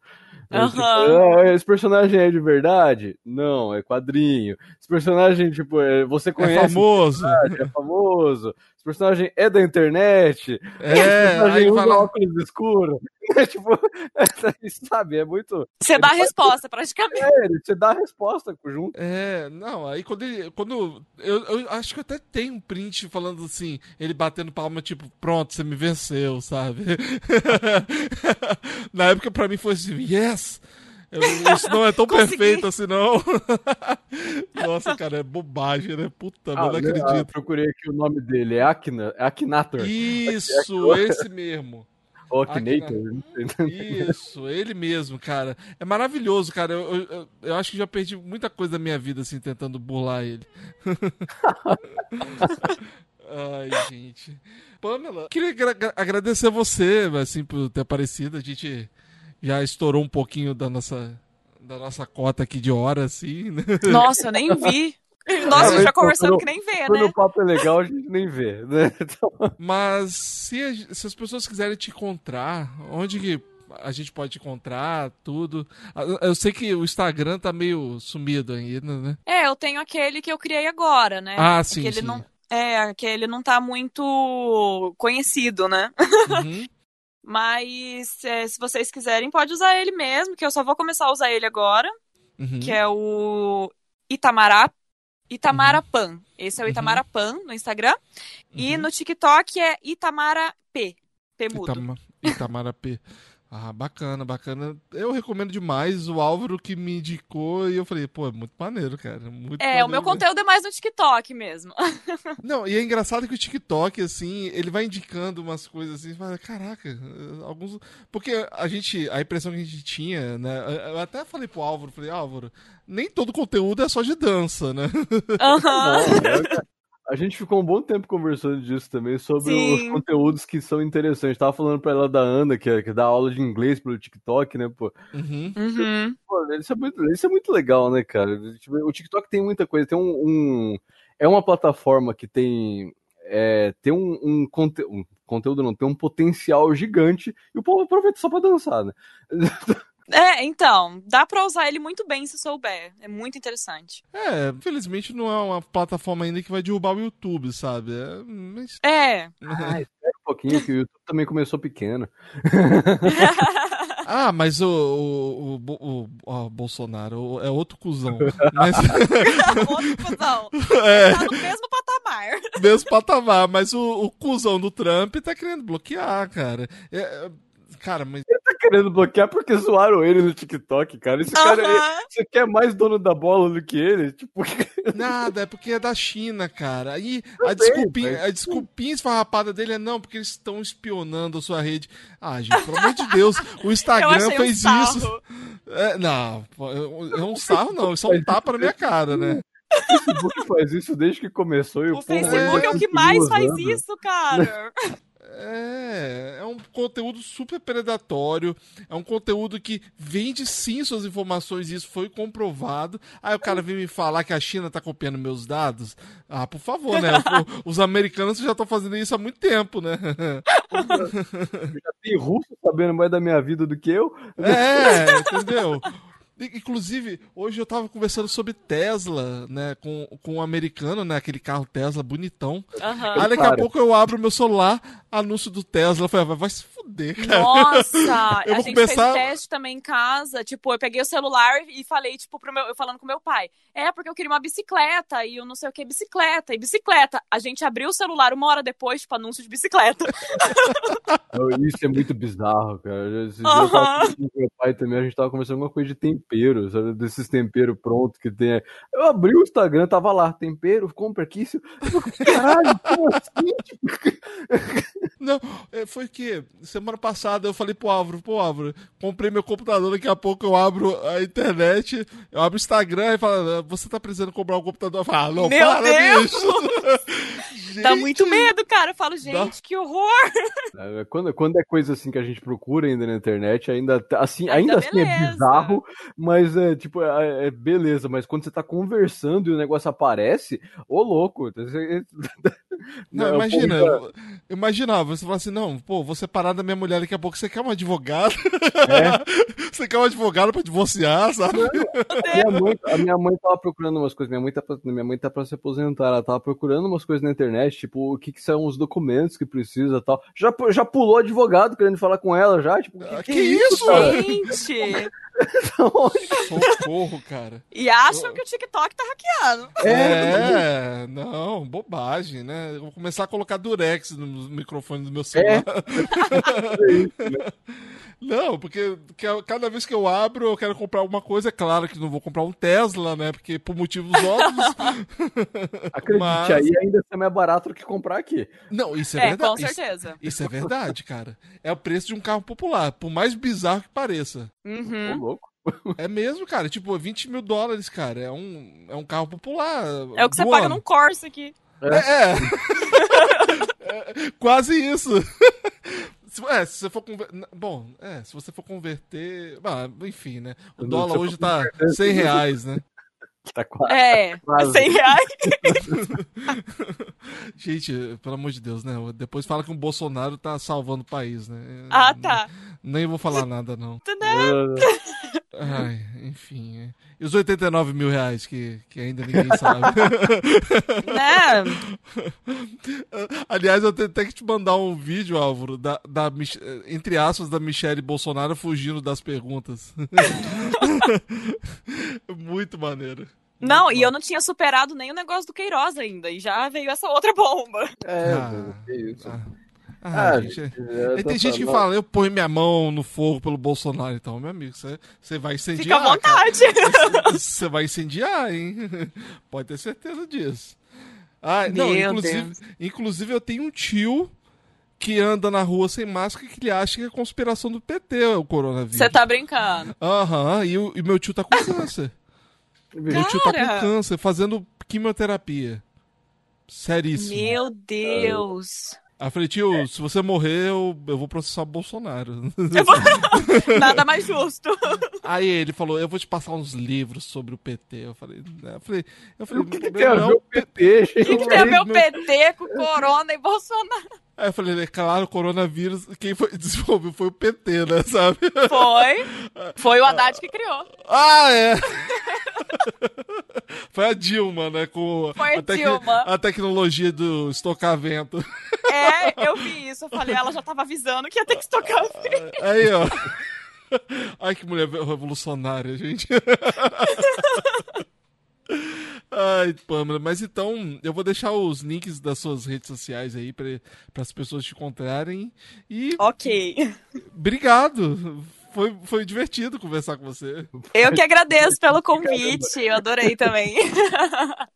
É, tipo, ah, esse personagem é de verdade? Não, é quadrinho. Esse personagem, tipo, é- você É conhece, famoso. é famoso. Esse personagem é da internet. É, esse personagem usa lá. óculos escuros. É, tipo, sabe, é muito. Você dá a resposta, praticamente. É, você dá a resposta junto. É, não, aí quando ele. Quando. Eu, eu acho que até tenho um print falando assim, ele batendo palma, tipo, pronto, você me venceu, sabe? Na época pra mim foi assim, yes! Eu- isso não é tão Consegui. perfeito assim, não. Nossa, cara, é bobagem, né? Puta, Ah, não acredito. procurei aqui o nome dele, é Akina, é Akinator. Isso, esse mesmo. Akinator. não sei. Isso, ele mesmo, cara. É maravilhoso, cara. Eu, eu- eu- eu acho que já perdi muita coisa da minha vida, assim, tentando burlar ele. Ai, gente. Pamela, queria agra- agradecer a você, assim, por ter aparecido. A gente já estourou um pouquinho da nossa, da nossa cota aqui de hora, assim, né? Nossa, eu nem vi. Nossa, a gente mas já conversando quando- que nem vê, Quando né? o papo é legal, a gente nem vê, né? Então, Mas se, a- se as pessoas quiserem te encontrar, onde que a gente pode te encontrar, tudo? Eu sei que o Instagram tá meio sumido ainda, né? É, eu tenho aquele que eu criei agora, né? Ah, sim, que ele sim. não É, que ele não tá muito conhecido, né? Uhum. Mas é, se vocês quiserem, pode usar ele mesmo, que eu só vou começar a usar ele agora, Uhum. que é o Itamará. Itamarapan. Esse é o Uhum. Itamarapan no Instagram. E Uhum. no TikTok é Itamara P. P mudo. Itama, Itamara P. Ah, bacana, bacana. Eu recomendo demais o Álvaro que me indicou e eu falei, pô, é muito maneiro, cara. Muito É, maneiro o meu mesmo. conteúdo é mais no TikTok mesmo. Não, e é engraçado que o TikTok, assim, ele vai indicando umas coisas assim, fala, caraca, alguns. Porque a gente, a impressão que a gente tinha, né? Eu até falei pro Álvaro, falei, Álvaro, nem todo conteúdo é só de dança, né? Aham. É- a gente ficou um bom tempo conversando disso também, sobre Sim. os conteúdos que são interessantes. Tava falando pra ela da Ana, que, é- que dá aula de inglês pelo TikTok, né, pô? Uhum. Uhum. Pô, isso é muito, isso é muito legal, né, cara? Tipo, O TikTok tem muita coisa, tem um. um- é uma plataforma que tem. é, tem um, um, conte- um conteúdo, não, tem um potencial gigante e o povo aproveita só pra dançar, né? É, então, dá pra usar ele muito bem se souber. É muito interessante. É, infelizmente não é uma plataforma ainda que vai derrubar o YouTube, sabe? É, mas... É. Ah, espera um pouquinho, que o YouTube também começou pequeno. Ah, mas o, o, o, o- ó, Bolsonaro o- é outro cuzão. Mas, Outro cuzão. é, Tá no mesmo patamar. mesmo patamar. Mas o, o cuzão do Trump tá querendo bloquear, cara. É, é, cara, mas. Querendo bloquear porque zoaram ele no TikTok, cara. Esse cara, Aham. você quer mais dono da bola do que ele? Tipo, Nada, é porque é da China, cara. Aí Eu a sei, desculpinha, mas- a desculpinha esfarrapada dele é não, porque eles estão espionando a sua rede. Ah, gente, pelo amor de Deus, o Eu Instagram um fez sarro. isso. É, não, pô, é um sarro não, isso é um tapa na minha cara, né? o Facebook faz isso desde que começou e o, O Facebook ainda é o que mais faz isso, cara. É, é um conteúdo super predatório, é um conteúdo que vende sim suas informações, e isso foi comprovado. Aí o cara vem me falar que a China tá copiando meus dados. Ah, por favor, né? Os americanos já estão fazendo isso há muito tempo, né? Tem russo sabendo mais da minha vida do que eu. É, entendeu? Inclusive, hoje eu tava conversando sobre Tesla, né, com, com um americano, né, aquele carro Tesla bonitão. Aham. Aí daqui a pouco eu abro meu celular, anúncio do Tesla, eu falei, vai, vai se fuder, cara. Nossa, Eu a gente começar- fez teste também em casa. Tipo, eu peguei o celular e falei, tipo, pro meu, eu falando com meu pai. É, porque eu queria uma bicicleta e eu não sei o que, bicicleta e bicicleta. A gente abriu o celular uma hora depois, tipo, anúncio de bicicleta. Isso é muito bizarro, cara. Esse tava conversando com meu pai também, a gente tava conversando alguma coisa de tempero, sabe? Desses temperos prontos que tem. Eu abri o Instagram, tava lá, tempero, compra aqui. isso- Caralho, como assim? Não, é, foi que semana passada eu falei pro Álvaro, pô Álvaro, comprei meu computador, daqui a pouco eu abro a internet, eu abro o Instagram e falo, você tá precisando comprar um computador? Eu falo, ah, não, Meu para, Deus! bicho. Dá Gente, muito medo, cara. Eu falo, gente, que horror. É, Quando, quando é coisa assim que a gente procura ainda na internet, ainda tá- assim, Ainda ainda, assim é bizarro, mas é tipo, é, é beleza, mas quando você tá conversando e o negócio aparece, ô louco. Você- Não, o imagina, imaginava, você fala assim, não, pô, vou separar da minha mulher daqui a pouco, você quer um advogado? É. você quer um advogado pra divorciar, sabe? Minha mãe, a minha mãe tava procurando umas coisas. Minha mãe tá pra, minha mãe tá pra se aposentar. Ela tava procurando umas coisas na internet, tipo, o que, que são os documentos que precisa e tal. Já, já pulou advogado querendo falar com ela já. Tipo, que, Ah, que que é isso, isso? Gente. Socorro, cara. E acham que o TikTok tá hackeando. É, não, bobagem, né? Eu vou começar a colocar durex no microfone do meu celular. Não, porque cada vez que eu abro, eu quero comprar alguma coisa. É claro que não vou comprar um Tesla, né? Porque por motivos óbvios. Acredite, Mas- aí ainda é mais barato do que comprar aqui. Não, isso é, É, verdade. com Isso- certeza. Isso, é verdade, cara. É o preço de um carro popular, por mais bizarro que pareça. Uhum. É mesmo, cara. Tipo, 20 mil dólares, cara. É um, é um carro popular. É o que você paga num Corsa aqui. É. É, Quase isso. Se- É, se você for converter. Bom, é, se você for converter. Ah, enfim, né? O dólar hoje tá converter, 100 reais, né? Tá quase. É, Quase. 100 reais. Gente, pelo amor de Deus, né? Depois fala que o Bolsonaro tá salvando o país, né? Ah, tá. Nem vou falar nada, não. Entendeu? Ai, enfim. é. E os 89 mil reais que, que ainda ninguém sabe. Né? Aliás, eu tenho até que te mandar um vídeo, Álvaro, da, da, entre aspas, da Michelle Bolsonaro fugindo das perguntas. Muito maneiro. Não, e eu não tinha superado nem o negócio do Queiroz ainda. E já veio essa outra bomba. É, Ah. que isso. Ah, Ah, gente. gente, tô tem gente que fala, eu ponho minha mão no fogo pelo Bolsonaro. Então, meu amigo, você, você vai Fica incendiar. à cara. vontade. Você vai incendiar, hein? Pode ter certeza disso. Ah, não, Meu inclusive, Deus. inclusive eu tenho um tio que anda na rua sem máscara que ele acha que é conspiração do PT o coronavírus. Você tá brincando. Aham, e, o- e meu tio tá com câncer. meu tio tá com câncer, fazendo quimioterapia. Seríssimo. Meu Deus. Aí eu falei, tio, se você morrer, eu, eu vou processar o Bolsonaro. Nada mais justo. Aí ele falou, eu vou te passar uns livros sobre o PT. Eu falei, né? eu falei, eu falei O que, que meu tem a não, ver o PT, gente? O que, que tem a ver o Meu- PT com Corona e Bolsonaro? Aí eu falei, é claro, o coronavírus, quem foi, desenvolveu foi o PT, né, sabe? Foi. Foi o Haddad que criou. Ah, é! foi a Dilma, né, com Foi a tec- Dilma. a tecnologia do estocavento. É, eu vi isso. Eu falei, ela já tava avisando que ia ter que estocar. Aí, ó. Ai, que mulher revolucionária, gente. Ai, Pamela, mas então eu vou deixar os links das suas redes sociais aí para as pessoas te encontrarem. E Ok. obrigado. foi, foi divertido conversar com você. Eu que agradeço pelo convite, eu adorei também.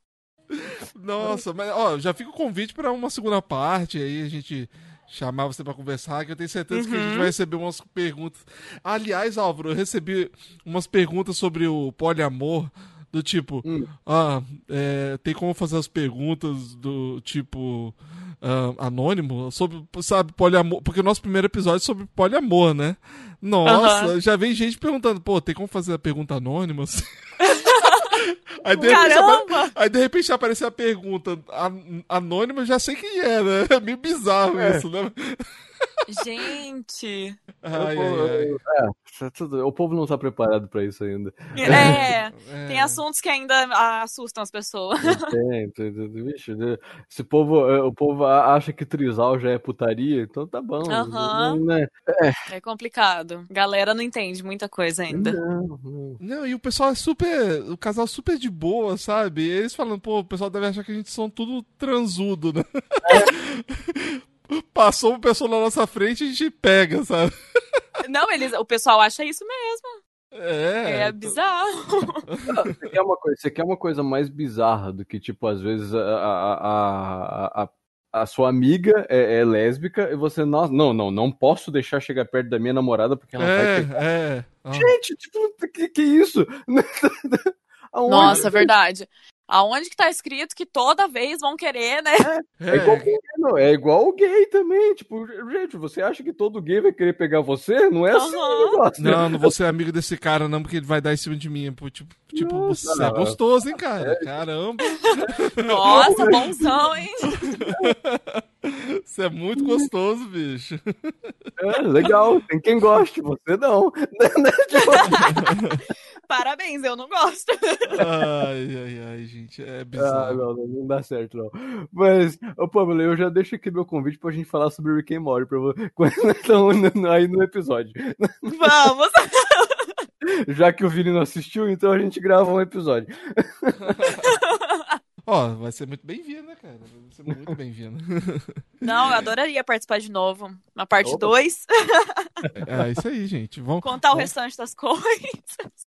Nossa, mas ó, já fica o convite para uma segunda parte, aí a gente chamar você para conversar, que eu tenho certeza que a gente Uhum. vai receber umas perguntas. Aliás, Álvaro, eu recebi umas perguntas sobre o poliamor, do tipo, Hum. ah, é, tem como fazer as perguntas do tipo ah, anônimo sobre, sabe, poliamor, porque o nosso primeiro episódio é sobre poliamor, né? Nossa, já vem gente perguntando, pô, tem como fazer a pergunta anônima? Aí de, repente, aí de repente apareceu a pergunta an- anônima, eu já sei quem é, né? É meio bizarro É. isso, né? Gente. Ai, ai, ai. É, tudo- o povo não tá preparado pra isso ainda. É, É. tem assuntos que ainda assustam as pessoas. Tem, tem, tem, tem, vixe, né? Esse povo, é, o povo acha que trisal já é putaria, então tá bom. Né? É complicado. Galera não entende muita coisa ainda. Não, não. Não, e o pessoal é super. O casal super de boa, sabe? E eles falando, pô, o pessoal deve achar que a gente são tudo transudo, né? Passou uma pessoa na nossa frente e a gente pega, sabe? Não, eles, o pessoal acha isso mesmo. É. É, bizarro. Você quer, uma coisa, você quer uma coisa mais bizarra do que, tipo, às vezes a, a, a, a, a sua amiga é, é lésbica e você, não, não, não, não posso deixar chegar perto da minha namorada porque ela vai É, pegar. é. Ah. Gente, tipo, que, que isso? Aonde? Nossa, verdade. Aonde que tá escrito que toda vez vão querer, né? É igual, gay, não, é igual o gay também. Tipo, gente, você acha que todo gay vai querer pegar você? Não é assim o Aham. negócio. Não, não vou ser amigo desse cara, não, porque ele vai dar em cima de mim. Tipo, tipo Nossa. você é gostoso, hein, cara? Caramba, Nossa, bonzão, hein? você é muito gostoso, bicho. É, legal, tem quem goste, você não. Parabéns, eu não gosto. Ai, ai, ai, gente. É ah, bizarro. não, não, não dá certo, não. Mas, ô Pablo, eu já deixo aqui meu convite pra gente falar sobre Rick and Morty pra quando nós estamos aí no episódio. Vamos. Já que o Vini não assistiu, então a gente grava um episódio. Ó, vai ser muito bem-vindo, né, cara? Ser muito bem-vindo. Não, eu adoraria participar de novo. Na parte Opa. 2, É isso aí, gente. Vamos. contar o vamos- restante das coisas.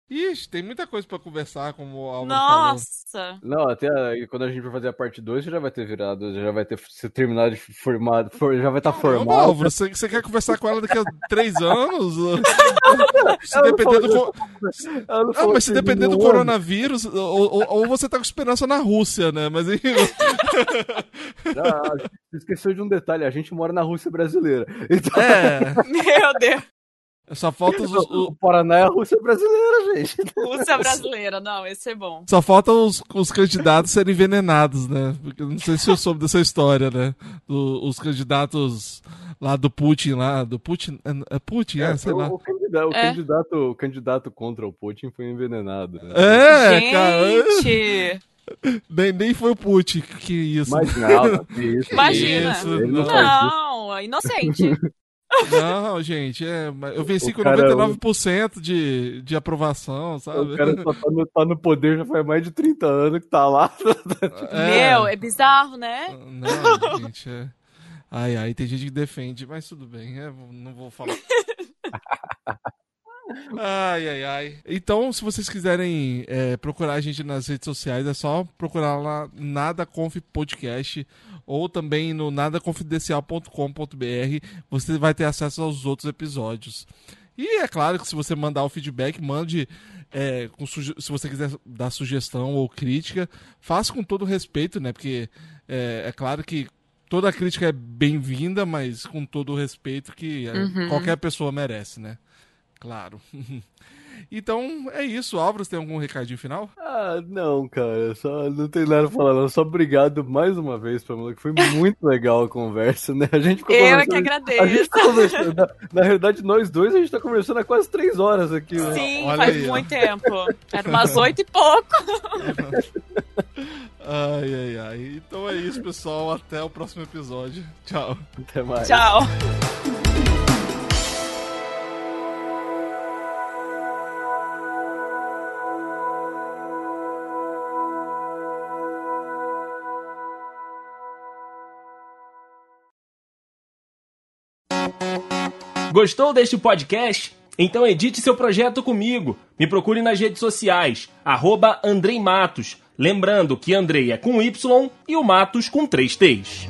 Ixi, tem muita coisa pra conversar, como o Álvaro falou. Nossa. Não, até aí, quando a gente for fazer a parte 2, você já vai ter virado, já vai ter se terminado de formado, for- já vai estar Caramba, formado. Álvaro, você, você quer conversar com ela daqui a três anos? se depender do. Ah, mas se depender do coronavírus, ou, ou- ou você tá com esperança na Rússia, né? Mas aí. Ah, você esqueceu de um detalhe, a gente mora na Rússia brasileira. Então, É. Meu Deus. Só falta os, o o- Paraná é a Rússia brasileira, gente. Rússia brasileira. Não, esse é bom. só falta os, os candidatos serem envenenados, né? Porque eu não sei se eu soube dessa história, né? Do- os candidatos lá do Putin, lá, do Putin. É, é Putin, é, sei o, lá. o candidato, o, É. candidato, o candidato contra o Putin foi envenenado. Né? É, cara. Nem, nem foi o Putin, que isso. Mas não, que isso. Imagina. Isso, não. não faz Não, inocente. Não, gente, é, eu venci O com cara- 99% de, de aprovação, sabe? O cara só tá no, tá no poder já faz mais de 30 anos que tá lá. É. Meu, é bizarro, né? Não, gente, é. Ai, ai, tem gente que defende, mas tudo bem, é, não vou falar. Ai, ai, ai. Então, se vocês quiserem é, procurar a gente nas redes sociais, é só procurar lá Nada Conf Podcast ou também no nadaconfidencial.com.br. Você vai ter acesso aos outros episódios. E é claro que se você mandar o feedback, mande. é, se você quiser dar sugestão ou crítica, faça com todo respeito, né? Porque é, é claro que toda crítica é bem-vinda, mas com todo o respeito que é, Uhum. qualquer pessoa merece, né? Claro. então é isso. Álvaro, você tem algum recadinho final? Ah, não, cara, só não tem nada pra falar, não. Só obrigado mais uma vez, Pamela, que foi muito legal a conversa, né? A gente ficou Eu é que A gente agradeço. tá conversando, na, na realidade, nós dois, a gente tá conversando há quase três horas aqui, né? Sim, Olha faz aí, ó. muito tempo. Era umas oito e pouco. Ai, ai, ai. Então é isso, pessoal. Até o próximo episódio. Tchau. Até mais. Tchau. Gostou deste podcast? Então edite seu projeto comigo. Me procure nas redes sociais, arroba. Lembrando que Andrei é com Y e o Matos com três T's.